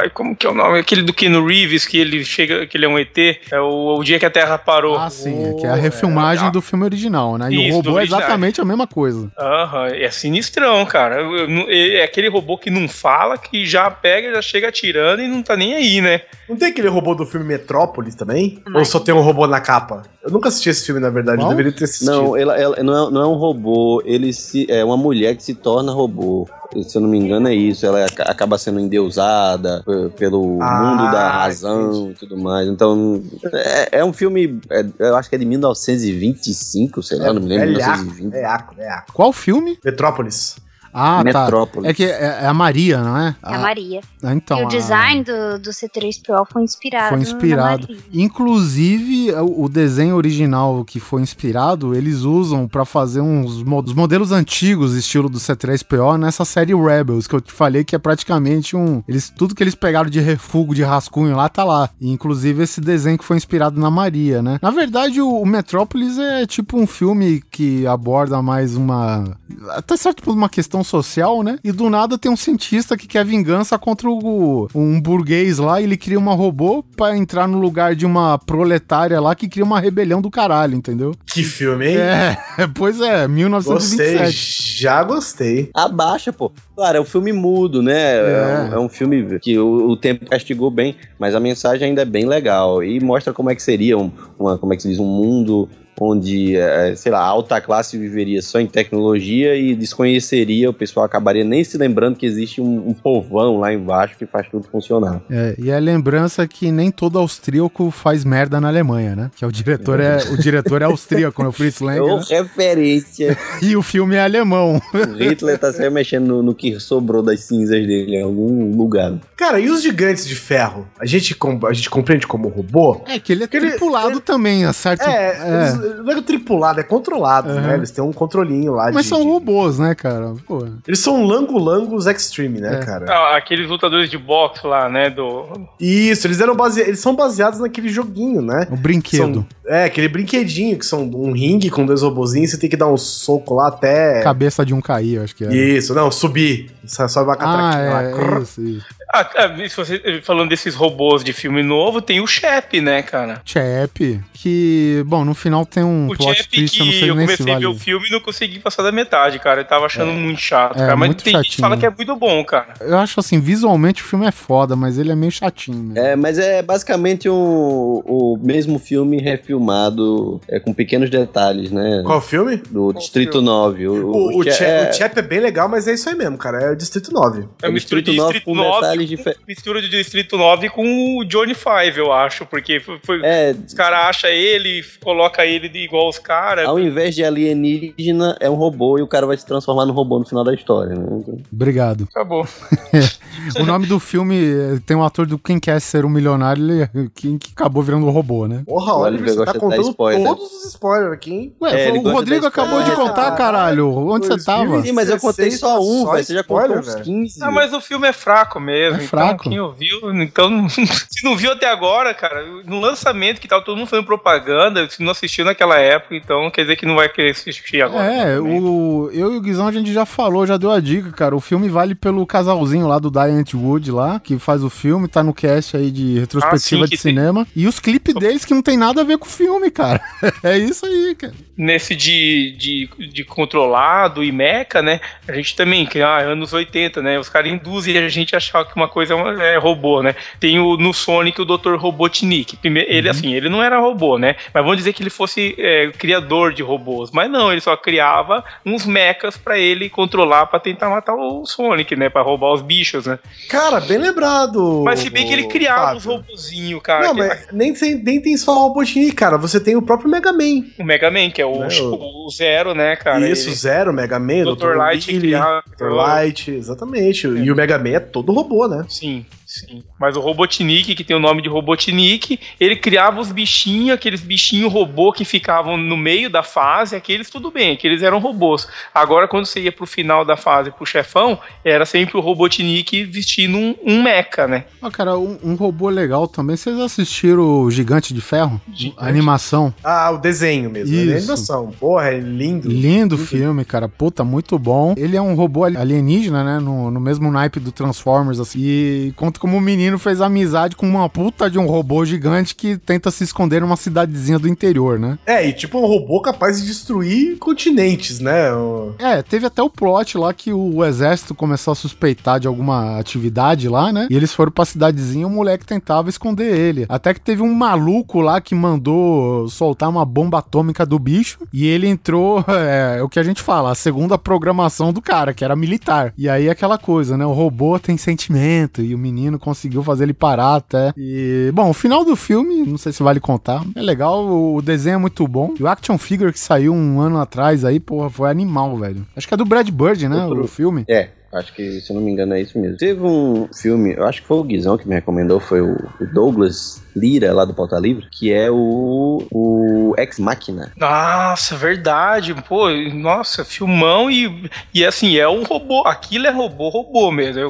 ai, como que é o nome? Aquele do Keanu Reeves, que ele chega, que ele é um ET. É o, o dia que a Terra parou. Ah, sim, é que é a refilmagem do filme original, né? E Isso, o do robô é exatamente a mesma coisa. Aham, é sinistrão, cara. Não- É aquele robô que não fala, que já pega, já chega atirando e não tá nem aí, né? Não tem aquele robô do filme Metrópolis também? Ou só tem um robô na capa? Eu nunca assisti esse filme, na verdade. Eu deveria ter assistido. Não, ela, ela não, é, não é um robô, ele se, é uma mulher que se torna robô. Se eu não me engano, é isso. Ela aca- acaba sendo endeusada pe- pelo Ah, mundo da razão e tudo mais. Então, é, é um filme, é- eu acho que é de 1925, sei lá, não me lembro. É Iaco, 1920. é Iaco, é Iaco. Qual filme? Metrópolis. Ah, Metrópolis. tá. É que é, é a Maria, não é? É a Maria. Ah, então, e o a- design do, do C3PO foi inspirado. Foi na inspirado. Maria. Inclusive, o o desenho original que foi inspirado, eles usam pra fazer uns mo- os modelos antigos, estilo do C3PO, nessa série Rebels, que eu te falei que é praticamente um. Eles, tudo que eles pegaram de refúgio, de rascunho lá, tá lá. E, inclusive, esse desenho que foi inspirado na Maria, né? Na verdade, o, o Metrópolis é tipo um filme que aborda mais uma. Até certo por uma questão social, né? E do nada tem um cientista que quer vingança contra o, um burguês lá e ele cria uma robô pra entrar no lugar de uma proletária lá que cria uma rebelião do caralho, entendeu? Que filme, hein? É, pois é, Gostei, 1927. já gostei. Abaixa, pô. Claro, é um filme mudo, né? É, um, é um filme que o, o tempo castigou bem, mas a mensagem ainda é bem legal. E mostra como é que seria um, uma, como é que se diz, um mundo onde, é, sei lá, a alta classe viveria só em tecnologia e desconheceria, o pessoal acabaria nem se lembrando que existe um, um povão lá embaixo que faz tudo funcionar. É, e a lembrança que nem todo austríaco faz merda na Alemanha, né? Que é o diretor é, o diretor é austríaco, né? o Fritz Lang, Ô, né? referência. E o filme é alemão. o Hitler tá se mexendo no, no que sobrou das cinzas dele em algum lugar. Cara, e os gigantes de ferro? A gente, a gente compreende como robô? É que ele é Que ele- tripulado também, a certo... É, eles, não é tripulado, é controlado, Uhum. né? Eles têm um controlinho lá Mas de- são de- robôs, né, cara? Pô. Eles são langolangos extreme, né, É. cara? Ah, aqueles lutadores de boxe lá, né? Do. Isso, eles eram base... eles são baseados naquele joguinho, né? O brinquedo. São- é, aquele brinquedinho que são um ringue com dois robozinhos, você tem que dar um soco lá até. Cabeça de um cair, eu acho que é. Isso, não, subir. Só- Sobe uma Ah, catraquinha lá. é, é isso, isso. Ah, ah, se você, falando desses robôs de filme novo, tem o Shep, né, cara? Chap, que, bom, no final tem um O plot Shep twist, eu não que sei eu nem se comecei a ver o filme e não consegui passar da metade, cara. Eu tava achando muito chato, é, cara. Mas muito tem gente que chatinho. fala que é muito bom, cara. Eu acho assim, visualmente o filme é foda, mas ele é meio chatinho. Né? É, mas é basicamente um, o mesmo filme refilmado é, com pequenos detalhes, né? Qual filme? Do Distrito 9. O, O, o, Chap, é, o Chap é bem legal, mas é isso aí mesmo, cara. É o Distrito 9. É mistura de Distrito 9 Distrito com 9 detalhes com- difer- mistura de Distrito 9 com o Johnny Five, eu acho. Porque foi, foi- é, os caras acham ele, coloca ele de igual os caras. ao invés de alienígena, é um robô e o cara vai se transformar no robô no final da história, né? Então, Obrigado. Acabou. O nome do filme eh, tem um ator do Quem Quer Ser um Milionário, ele, que, que acabou virando um robô, né? Porra, olha, você tá contando spoiler. todos os spoilers aqui, hein? Ué, É, o Rodrigo acabou de contar, caralho. Onde você tava? Sim, mas eu contei só um, velho. Você já contou uns velho. 15. Ah, mas o filme é fraco mesmo. É então, fraco. quem ouviu, então. se não viu até agora, cara, no lançamento que tava todo mundo fazendo propaganda, se não assistiu naquela época, então quer dizer que não vai querer assistir agora. É, o, eu e o Guizão a gente já falou, já deu a dica, cara. O filme vale pelo casalzinho lá do Diane Wood lá, que faz o filme, tá no cast aí de retrospectiva Ah, sim, de que tem- cinema. E os clipes deles que não tem nada a ver com o filme, cara. é isso aí, cara. Nesse de, de, de controlado e meca, né? A gente também, que ah, anos 80, né? Os caras induzem a gente a achar que uma coisa é uma- é robô, né? Tem o, no Sonic o Dr. Robotnik. Primeiro, ele, assim, ele não era robô, né? Mas vamos dizer que ele fosse é, criador de robôs. Mas não, ele só criava uns mechas pra ele controlar, pra tentar matar o Sonic, né? Pra roubar os bichos, né? Cara, bem lembrado. Mas se bem que ele criava os robozinhos, cara. Não, que- mas nem, tem- nem tem só o Robotnik, cara. Você tem o próprio Mega Man. O Mega Man, que é o, Né, o Zero, né, cara? Isso, Ele- Zero, Mega Man, o Dr. Light criava. Dr. Light, exatamente. E o Mega Man é todo robô, né? Sim, sim. Mas o Robotnik, que tem o nome de Robotnik, ele criava os bichinhos, aqueles bichinhos robô que ficavam no meio da fase, aqueles tudo bem, aqueles eram robôs. Agora, quando você ia pro final da fase, pro chefão, era sempre o Robotnik vestindo um, um mecha, né? Ó, cara, um, um robô legal também. Vocês assistiram o Gigante de Ferro? A animação. Ah, o desenho mesmo. Isso. É a animação. Porra, é lindo. Lindo filme, cara. Puta, muito bom. Ele é um robô alienígena, né? No, no mesmo naipe do Transformers, assim. E conta como o menino fez amizade com uma puta de um robô gigante que tenta se esconder numa cidadezinha do interior, né? É, e tipo um robô capaz de destruir continentes, né? O- É, teve até o plot lá que o exército começou a suspeitar de alguma atividade lá, né? E eles foram pra cidadezinha e o moleque tentava esconder ele. Até que teve um maluco lá que mandou soltar uma bomba atômica do bicho e ele entrou, é, o que a gente fala, a segunda programação do cara, que era militar. E aí aquela coisa, né? O robô tem sentimento e o menino conseguiu fazer ele parar até. E, bom, o final do filme, não sei se vale contar, é legal, o desenho é muito bom. E o action figure que saiu um ano atrás aí, porra, foi animal, velho. Acho que é do Brad Bird, né? Outro- O filme. É, acho que, se não me engano, é isso mesmo. Teve um filme, eu acho que foi o Guizão que me recomendou, foi o, o Douglas Lira, lá do Pauta Livre, que é o, o Ex Machina. Nossa, verdade. Pô, nossa, filmão e, e assim, é um robô. Aquilo é robô, robô mesmo.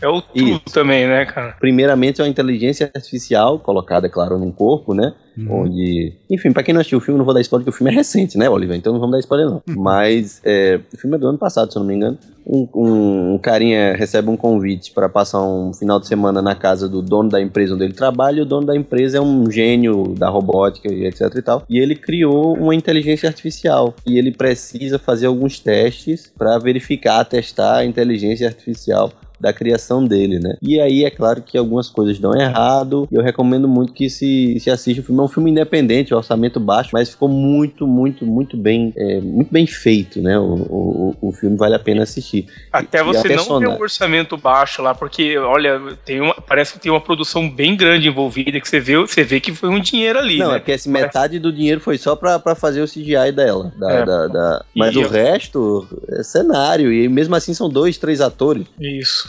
É o, é também, né, cara? Primeiramente, é uma inteligência artificial colocada, claro, num corpo, né? Onde. Enfim, pra quem não assistiu o filme, não vou dar spoiler, porque o filme é recente, né, Oliver? Então não vamos dar spoiler, não. Mas é, o filme é do ano passado, se eu não me engano. Um, um- um carinha recebe um convite para passar um final de semana na casa do dono da empresa onde ele trabalha. E o dono da empresa é um gênio da robótica e etc e tal. E ele criou uma inteligência artificial. E ele precisa fazer alguns testes para verificar, testar a inteligência artificial da criação dele, né? E aí é claro que algumas coisas dão errado. E eu recomendo muito que se, se assista o filme. É um filme independente, orçamento baixo, mas ficou muito, muito, muito bem, é, muito bem feito, né? O, o, o filme vale a pena assistir. Até E você não vê persona- um orçamento baixo lá, porque, olha, tem uma, parece que tem uma produção bem grande envolvida, que você vê, você vê que foi um dinheiro ali, Não, né? é porque assim, metade do dinheiro foi só pra, pra fazer o CGI dela. da- É. da- da- Mas E o eu- resto é cenário. E mesmo assim são dois, três atores. Isso.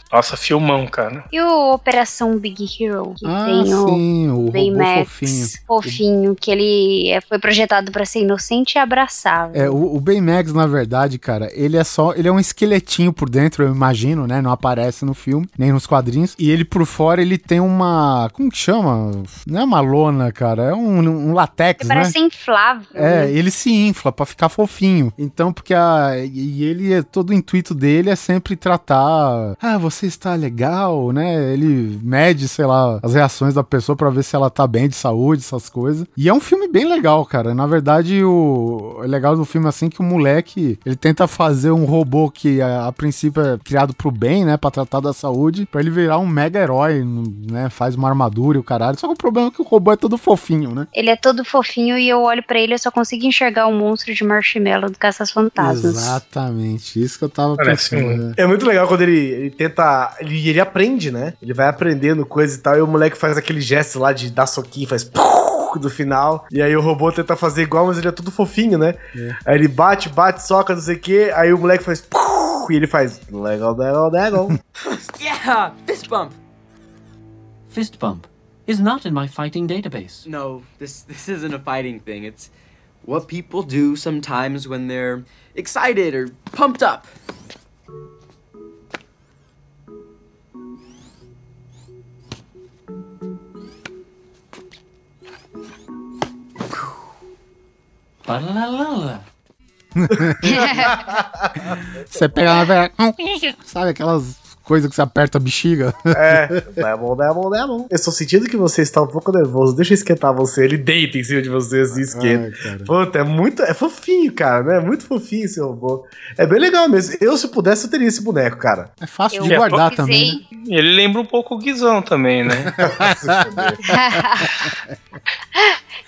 Nossa, filmão, cara. E o Operação Big Hero, que Ah, tem o sim, o robô Baymax fofinho. fofinho, que ele é- foi projetado pra ser inocente e abraçável. É, o, o Baymax, na verdade, cara, ele é só. Ele é um esqueletinho por dentro, eu imagino, né? Não aparece no filme, nem nos quadrinhos. E ele por fora, ele tem uma. Como que chama? Não é uma lona, cara. É um, um latex, Ele né? parece inflável. É, né? ele se infla pra ficar fofinho. Então, porque a. E ele, é- todo o intuito dele é sempre tratar. Ah, você está legal, né? Ele mede, sei lá, as reações da pessoa pra ver se ela tá bem de saúde, essas coisas. E é um filme bem legal, cara. Na verdade, o é legal do filme assim que o moleque, ele tenta fazer um robô que a, a princípio é criado pro bem, né, Pra tratar da saúde, pra ele virar um mega herói, né? Faz uma armadura e o caralho. Só que o problema é que o robô é todo fofinho, né? Ele é todo fofinho e eu olho pra ele e eu só consigo enxergar o monstro de marshmallow do Caças-Fantasmas. Exatamente, isso que eu tava Parece pensando. um- né? É muito legal quando ele, ele tenta. Ele, ele aprende, né? Ele vai aprendendo coisa e tal, e o moleque faz aquele gesto lá de dar soquinho, faz. do final. E aí o robô tenta fazer igual, mas ele é tudo fofinho, né? Aí ele bate, bate, soca, não sei o quê. Aí o moleque faz. E ele faz. Legal, legal, legal. Yeah, fist bump. Fist bump is not in my fighting database. No, this this isn't a fighting thing. It's what people do sometimes when they're excited or pumped up. Ba-la-la-la. Você pega na verdade. Sabe aquelas coisas que você aperta a bexiga? É, é bom, é bom, é bom. Eu estou sentindo que você está um pouco nervoso. Deixa eu esquentar você. Ele deita em cima de você assim, esquenta. Ai. Puta, é muito. É fofinho, cara, né? É muito fofinho esse robô. É bem legal mesmo. Eu, se pudesse, eu teria esse boneco, cara. É fácil Eu de guardar também, né? Ele lembra um pouco o Guizão também, né?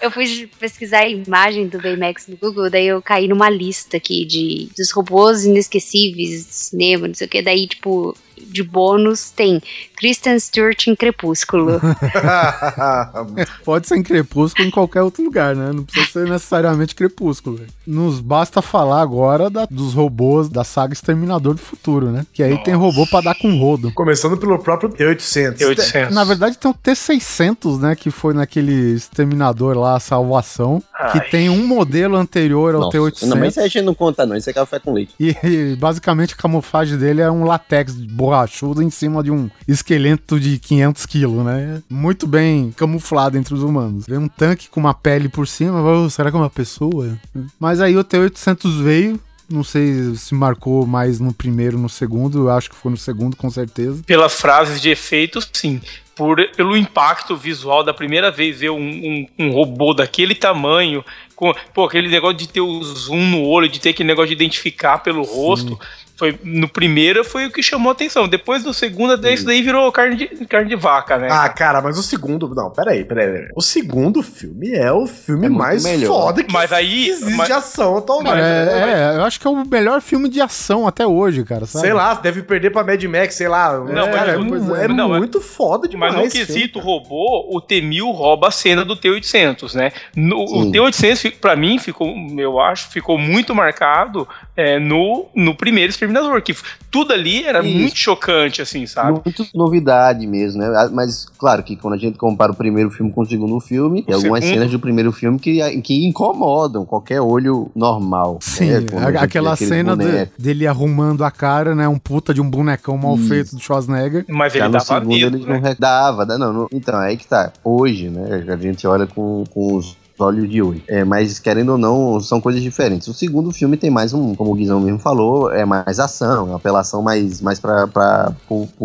eu fui pesquisar a imagem do Baymax no Google, daí eu caí numa lista aqui de dos robôs inesquecíveis do cinema, não sei o que. Daí, tipo, de bônus tem Kristen Stewart em Crepúsculo. Pode ser em Crepúsculo em qualquer outro lugar, né? Não precisa ser necessariamente Crepúsculo. Nos basta falar agora da- dos robôs da saga Exterminador do Futuro, né? Que aí tem robô pra dar com rodo. Começando pelo próprio T-800. T-800. Na verdade, tem o T600, né? Que foi naquele Exterminador lá, a Salvação. Que Ai. tem um modelo anterior ao Nossa, T800. Não, mas isso aí a gente não conta, não. Isso é café com leite. E, e, basicamente a camuflagem dele é um latex borrachudo em cima de um esqueleto de 500 quilos, né? Muito bem camuflado entre os humanos. Vem um tanque com uma pele por cima, oh, será que é uma pessoa? Mas aí o T-800 veio, não sei se marcou mais no primeiro, no segundo, eu acho que foi no segundo com certeza. Pelas frases de efeito, sim. Por, pelo impacto visual da primeira vez ver um, um, um robô daquele tamanho, com pô, aquele negócio de ter o zoom no olho, de ter aquele negócio de identificar pelo rosto. Foi, no primeiro foi o que chamou a atenção. Depois do segundo, daí isso daí virou carne de, carne de vaca, né? Ah, cara, mas o segundo. Não, peraí, peraí. peraí. O segundo filme é o filme É muito mais melhor. foda que Mas aí- existe mas- de ação atualmente. Né? é, é, eu acho que é o melhor filme de ação até hoje, cara, sabe? Sei lá, deve perder pra Mad Max, sei lá. Não, é, mas é, é. Não, muito foda demais. Mas no quesito filme. robô, o T-1000 rouba a cena do T-800, né? No- o Sim. T-800, fi- pra mim, ficou, eu acho, ficou muito marcado é, no, no primeiro Exterminador, que tudo ali era Isso. muito chocante, assim, sabe? Muito novidade mesmo, né? Ah, Mas, claro que quando a gente compara o primeiro filme com o segundo filme, tem O algumas segundo- cenas do primeiro filme que, que incomodam qualquer olho normal. Sim, né? A aquela cena de- dele arrumando a cara, né? Um puta de um bonecão mal Isso. feito do Schwarzenegger. Mas Já ele no dava segundo medo, eles né? não dava, dá, não, não. Então, aí que tá. Hoje, né? A gente olha com, com os olhos de hoje. É, mas querendo ou não, são coisas diferentes. O segundo filme tem mais um, como o Guizão mesmo falou, é mais ação, é uma apelação mais, mais pra, pra,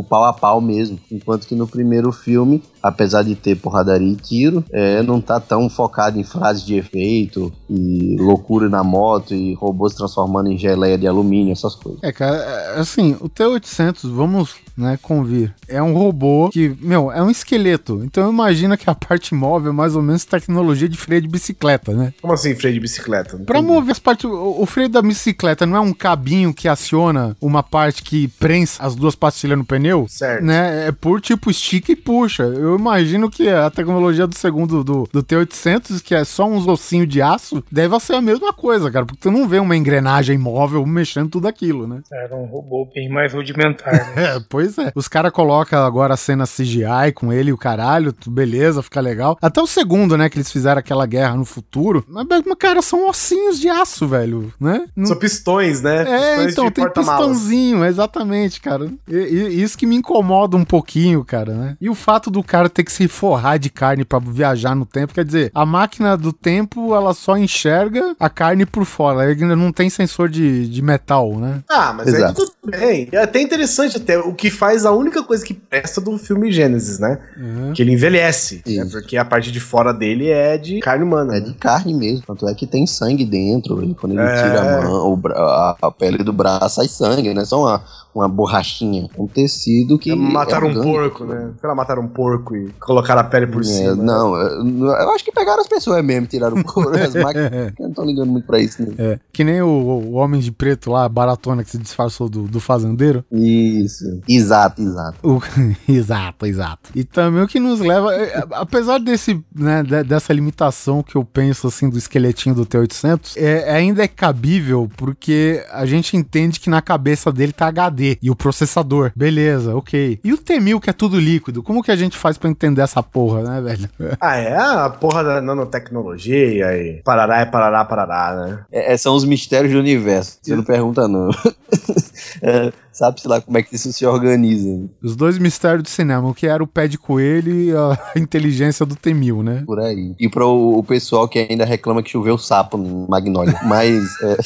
pau a pau mesmo. Enquanto que no primeiro filme, apesar de ter porradaria e tiro, é, não tá tão focado em frases de efeito e loucura na moto e robôs transformando em geleia de alumínio, essas coisas. É, cara, é, assim, o T-800, vamos, né, convir, é um robô que, meu, é um esqueleto. Então imagina que a parte móvel é mais ou menos tecnologia de freio de bicicleta, né? Como assim, freio de bicicleta? Não Pra entendi. mover as partes, o, o freio da bicicleta não é um cabinho que aciona uma parte que prensa as duas pastilhas no pneu? Certo. Né? É por tipo estica e puxa. Eu eu imagino que a tecnologia do segundo do, do T800, que é só uns ossinhos de aço, deve ser a mesma coisa, cara, porque tu não vê uma engrenagem móvel mexendo tudo aquilo, né? Era um robô bem mais rudimentar. Né? É, pois é. Os caras colocam agora a cena CGI com ele e o caralho, beleza, fica legal. Até o segundo, né, que eles fizeram aquela guerra no futuro. Mas, cara, são ossinhos de aço, velho, né? São pistões, né? É, Pistões então, tem pistãozinho, exatamente, cara. E, e- isso que me incomoda um pouquinho, cara, né? E o fato do cara ter que se forrar de carne pra viajar no tempo, quer dizer, a máquina do tempo, ela só enxerga a carne por fora, ela ainda não tem sensor de, de metal, né? Ah, mas aí Exato. Bem. É até interessante até o que faz a única coisa que presta do filme Gênesis, né? Uhum. Que ele envelhece, né? Porque a parte de fora dele é de carne humana. É né? de carne mesmo, tanto é que tem sangue dentro. E quando ele É. tira a mão, a, a pele do braço, sai sangue, né? Só uma, uma borrachinha. Um tecido que. mataram é um porco, né? Sei lá, mataram um porco e colocaram a pele por É, cima. né? não, eu, eu acho que pegaram as pessoas mesmo, tiraram o couro, as máquinas não estão ligando muito pra isso, né? É, que nem o, o Homem de Preto lá, a baratona que se disfarçou do, do fazendeiro. Isso. Exato, exato. O- exato, exato. E também o que nos leva, é, apesar desse, né, de- dessa limitação que eu penso assim do esqueletinho do T800, é, ainda é cabível porque a gente entende que na cabeça dele tá HD e o processador, beleza, ok. E o T1000 que é tudo líquido, como que a gente faz pra entender essa porra, né, velho? Ah, é a porra da nanotecnologia e parará é parará, parará, né? É, é, são os mistérios do universo. Você não pergunta, não. É, Sabe-se lá como é que isso se organiza. né? Os dois mistérios do cinema, o que era o pé de coelho e a inteligência do T1000, né? Por aí. E pro o pessoal que ainda reclama que choveu sapo no Magnolia. Mas. é,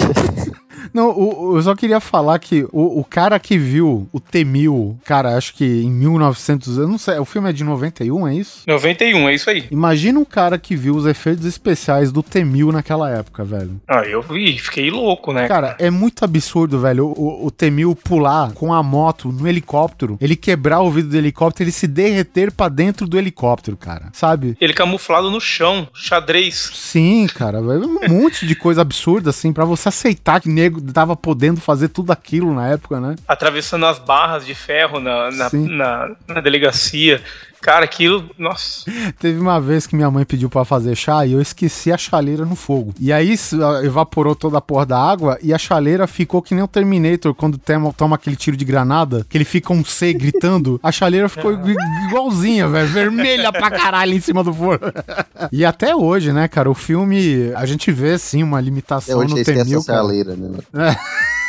Não, o- eu só queria falar que o, o cara que viu o T-1000, cara, acho que em 1900, eu não sei, o filme é de 91, é isso? 91, é isso aí. Imagina um cara que viu os efeitos especiais do T-1000 naquela época, velho. Ah, eu vi, fiquei louco, né? Cara, é muito absurdo, velho, o, o T-1000 pular com a moto no helicóptero, ele quebrar o vidro do helicóptero, ele se derreter pra dentro do helicóptero, cara, sabe? Ele camuflado no chão, xadrez. Sim, cara, velho, um monte de coisa absurda, assim, pra você aceitar que nego tava podendo fazer tudo aquilo na época, né? Atravessando as barras de ferro na, na, na, na delegacia. Cara, aquilo. Nossa. Teve uma vez que minha mãe pediu pra fazer chá e eu esqueci a chaleira no fogo. E aí s- a- evaporou toda a porra da água e a chaleira ficou que nem o Terminator quando toma, toma aquele tiro de granada, que ele fica um C gritando. A chaleira ficou igu- igualzinha, velho, vermelha pra caralho em cima do forno. e até hoje, né, cara, o filme, a gente vê sim uma é limitação hoje no esquece T-1000, essa cara. chaleira, né?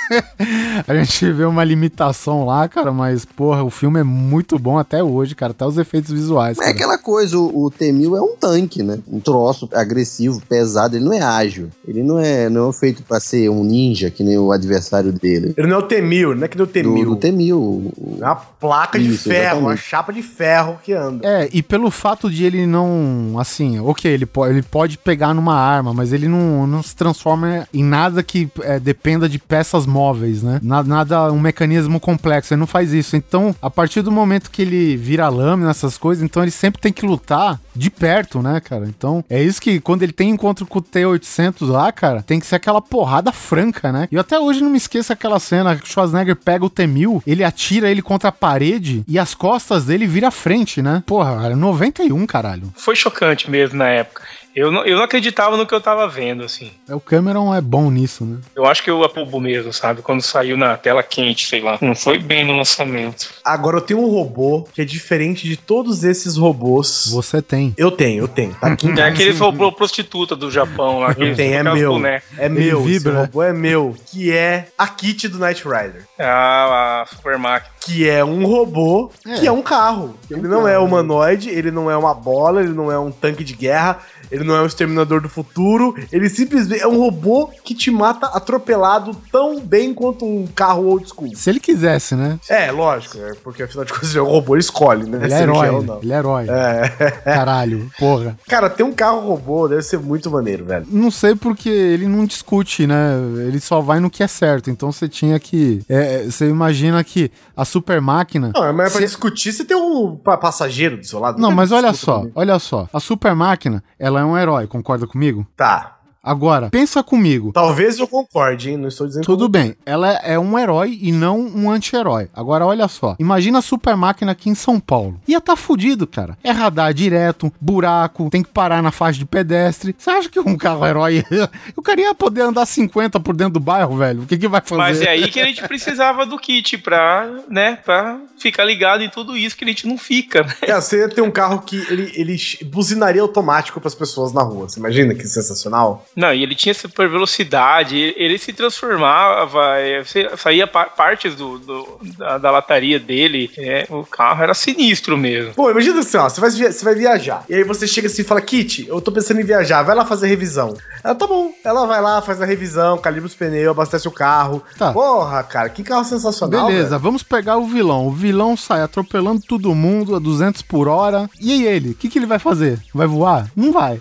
A gente vê uma limitação lá, cara, mas, porra, o filme é muito bom até hoje, cara. Até os efeitos visuais. É cara. aquela coisa, o, o T-1000 é um tanque, né? Um troço agressivo, pesado, ele não é ágil. Ele não é, não é feito pra ser um ninja, que nem o adversário dele. Ele não é o T-1000, não é que nem o Do, T-1000. do T-1000. o- É uma placa de Isso, ferro, uma exatamente. chapa de ferro que anda. É, e pelo fato de ele não. Assim, ok, ele, po ele pode pegar numa arma, mas ele não, não se transforma em nada que é, dependa de peças móveis, né? Na- Nada, um mecanismo complexo. Ele não faz isso. Então, a partir do momento que ele vira lâmina, essas coisas, então ele sempre tem que lutar de perto, né, cara? Então, é isso que quando ele tem encontro com o T-800 lá, cara, tem que ser aquela porrada franca, né? E até hoje não me esqueço aquela cena que o Schwarzenegger pega o T-1000, ele atira ele contra a parede e as costas dele vira frente, né? Porra, cara, 91, caralho. Foi chocante mesmo na época. Eu não, eu não acreditava no que eu tava vendo, assim. É, O Cameron é bom nisso, né? Eu acho que eu apubo mesmo, sabe? Quando saiu na tela quente, sei lá. Não foi bem no lançamento. Agora eu tenho um robô que é diferente de todos esses robôs. Você tem. Eu tenho, eu tenho. Tá aqui em É aquele robô prostituta do Japão lá. Que Eu tenho, é meu. É Ele meu, vibra, esse robô é meu. Que é a Kit do Knight Rider. Ah, a super máquina. Que é um robô, que é um carro. ele não é humanoide, ele não é uma bola, ele não é um tanque de guerra, ele não é um exterminador do futuro. Ele simplesmente é um robô que te mata atropelado tão bem quanto um carro old school. Se ele quisesse, né? É, lógico, é porque afinal de contas ele é um robô, ele escolhe, né? Ele é herói. ou não. Ele é herói. É. Caralho, porra. Cara, ter um carro robô deve ser muito maneiro, velho. Não sei porque ele não discute, né? Ele só vai no que é certo. Então você tinha que. é, você imagina que a super máquina. Não, mas pra Se- discutir, você tem um pa- passageiro do seu lado. Não, mas olha só, comigo. olha só. A super máquina, ela é um herói, concorda comigo? Tá. Agora, pensa comigo. Talvez eu concorde, hein? Não estou dizendo Tudo bem, ela é um herói e não um anti-herói. Agora, olha só. Imagina a super máquina aqui em São Paulo. Ia tá fudido, cara. É radar direto, buraco, tem que parar na faixa de pedestre. Você acha que um carro herói. o cara ia poder andar 50 por dentro do bairro, velho? O que, que vai fazer? Mas é aí que a gente precisava do kit pra, né, pra ficar ligado em tudo isso que a gente não fica. né? É, você ia ter um carro que ele, ele buzinaria automático pras pessoas na rua. Você imagina que sensacional? Não, e ele tinha super velocidade, ele, se transformava, é, saía pa- partes do, do- da, da lataria dele. é, o carro era sinistro mesmo. Pô, imagina assim, ó, você vai, você vai viajar. E aí você chega assim e fala, Kit, eu tô pensando em viajar, vai lá fazer revisão. Ela, tá bom. Ela vai lá, faz a revisão, calibra os pneus, abastece o carro. Tá. Porra, cara, que carro sensacional, Beleza, velho. vamos pegar o vilão. O vilão sai atropelando todo mundo a 200 por hora. E aí ele? O que, que ele vai fazer? Vai voar? Não vai.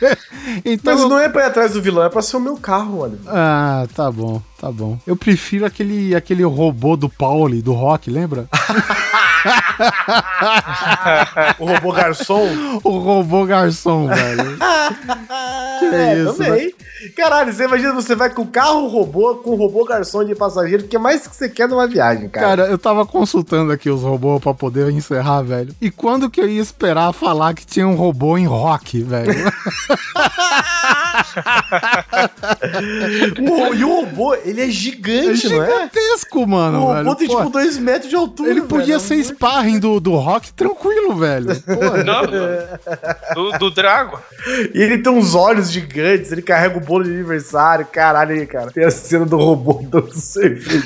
então. Mas não é pra ir atrás do vilão, é pra ser o meu carro, olha. Ah, tá bom, tá bom. Eu prefiro aquele, aquele robô do Pauli, do rock, lembra? o robô garçom? o robô garçom, velho. que É, isso, também. né? Caralho, você imagina você vai com o carro robô, com o robô garçom de passageiro, o que mais que você quer numa viagem, cara? Cara, eu tava consultando aqui os robôs pra poder encerrar, velho. E quando que eu ia esperar falar que tinha um robô em rock, velho? O- e o robô, ele é gigante, não é? Gigantesco, mano, O robô velho. tem Pô, tipo 2 metros de altura. Ele podia velho. ser sparring do, do rock tranquilo, velho. Pô, Não, do, do Drago. E ele tem uns olhos gigantes, ele carrega o bolo de aniversário, caralho aí, cara. Tem a cena do robô dando cerveja.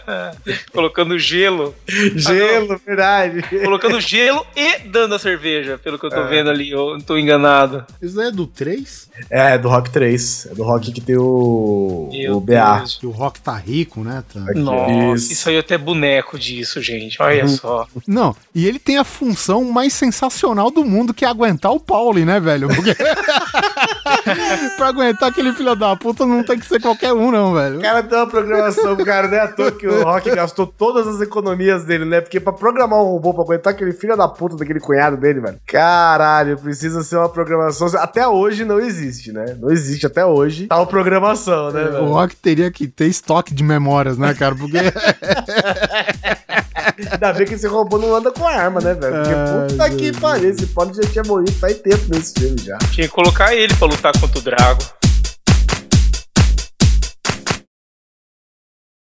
Colocando gelo. Gelo, verdade. Colocando gelo e dando a cerveja, pelo que eu tô É. vendo ali, eu não tô enganado. Isso aí é do 3? É, é do Rock 3. É do Rock que tem o. Meu o BA. Deus. O rock tá rico, né? Tá-. Nossa, Isso. isso aí até boneco disso, gente. Olha só. Não, e ele tem a função mais sensacional do mundo, que é aguentar o Pauli, né, velho? Porque... pra aguentar aquele filho da puta não tem que ser qualquer um, não, velho. O cara tem uma programação, cara, não é à toa que o Rock gastou todas as economias dele, né? Porque pra programar um robô, pra aguentar aquele filho da puta daquele cunhado dele, velho. Caralho, precisa ser uma programação. Até hoje não existe, né? Não existe até hoje tal programação, né, O velho? Rock teria que ter estoque de memórias, né, cara? Porque. Ainda bem que esse robô não anda com arma, né, velho? Porque puta que pariu, esse pode já tinha morrido faz tempo nesse filme já. Tinha que colocar ele pra lutar contra o Drago.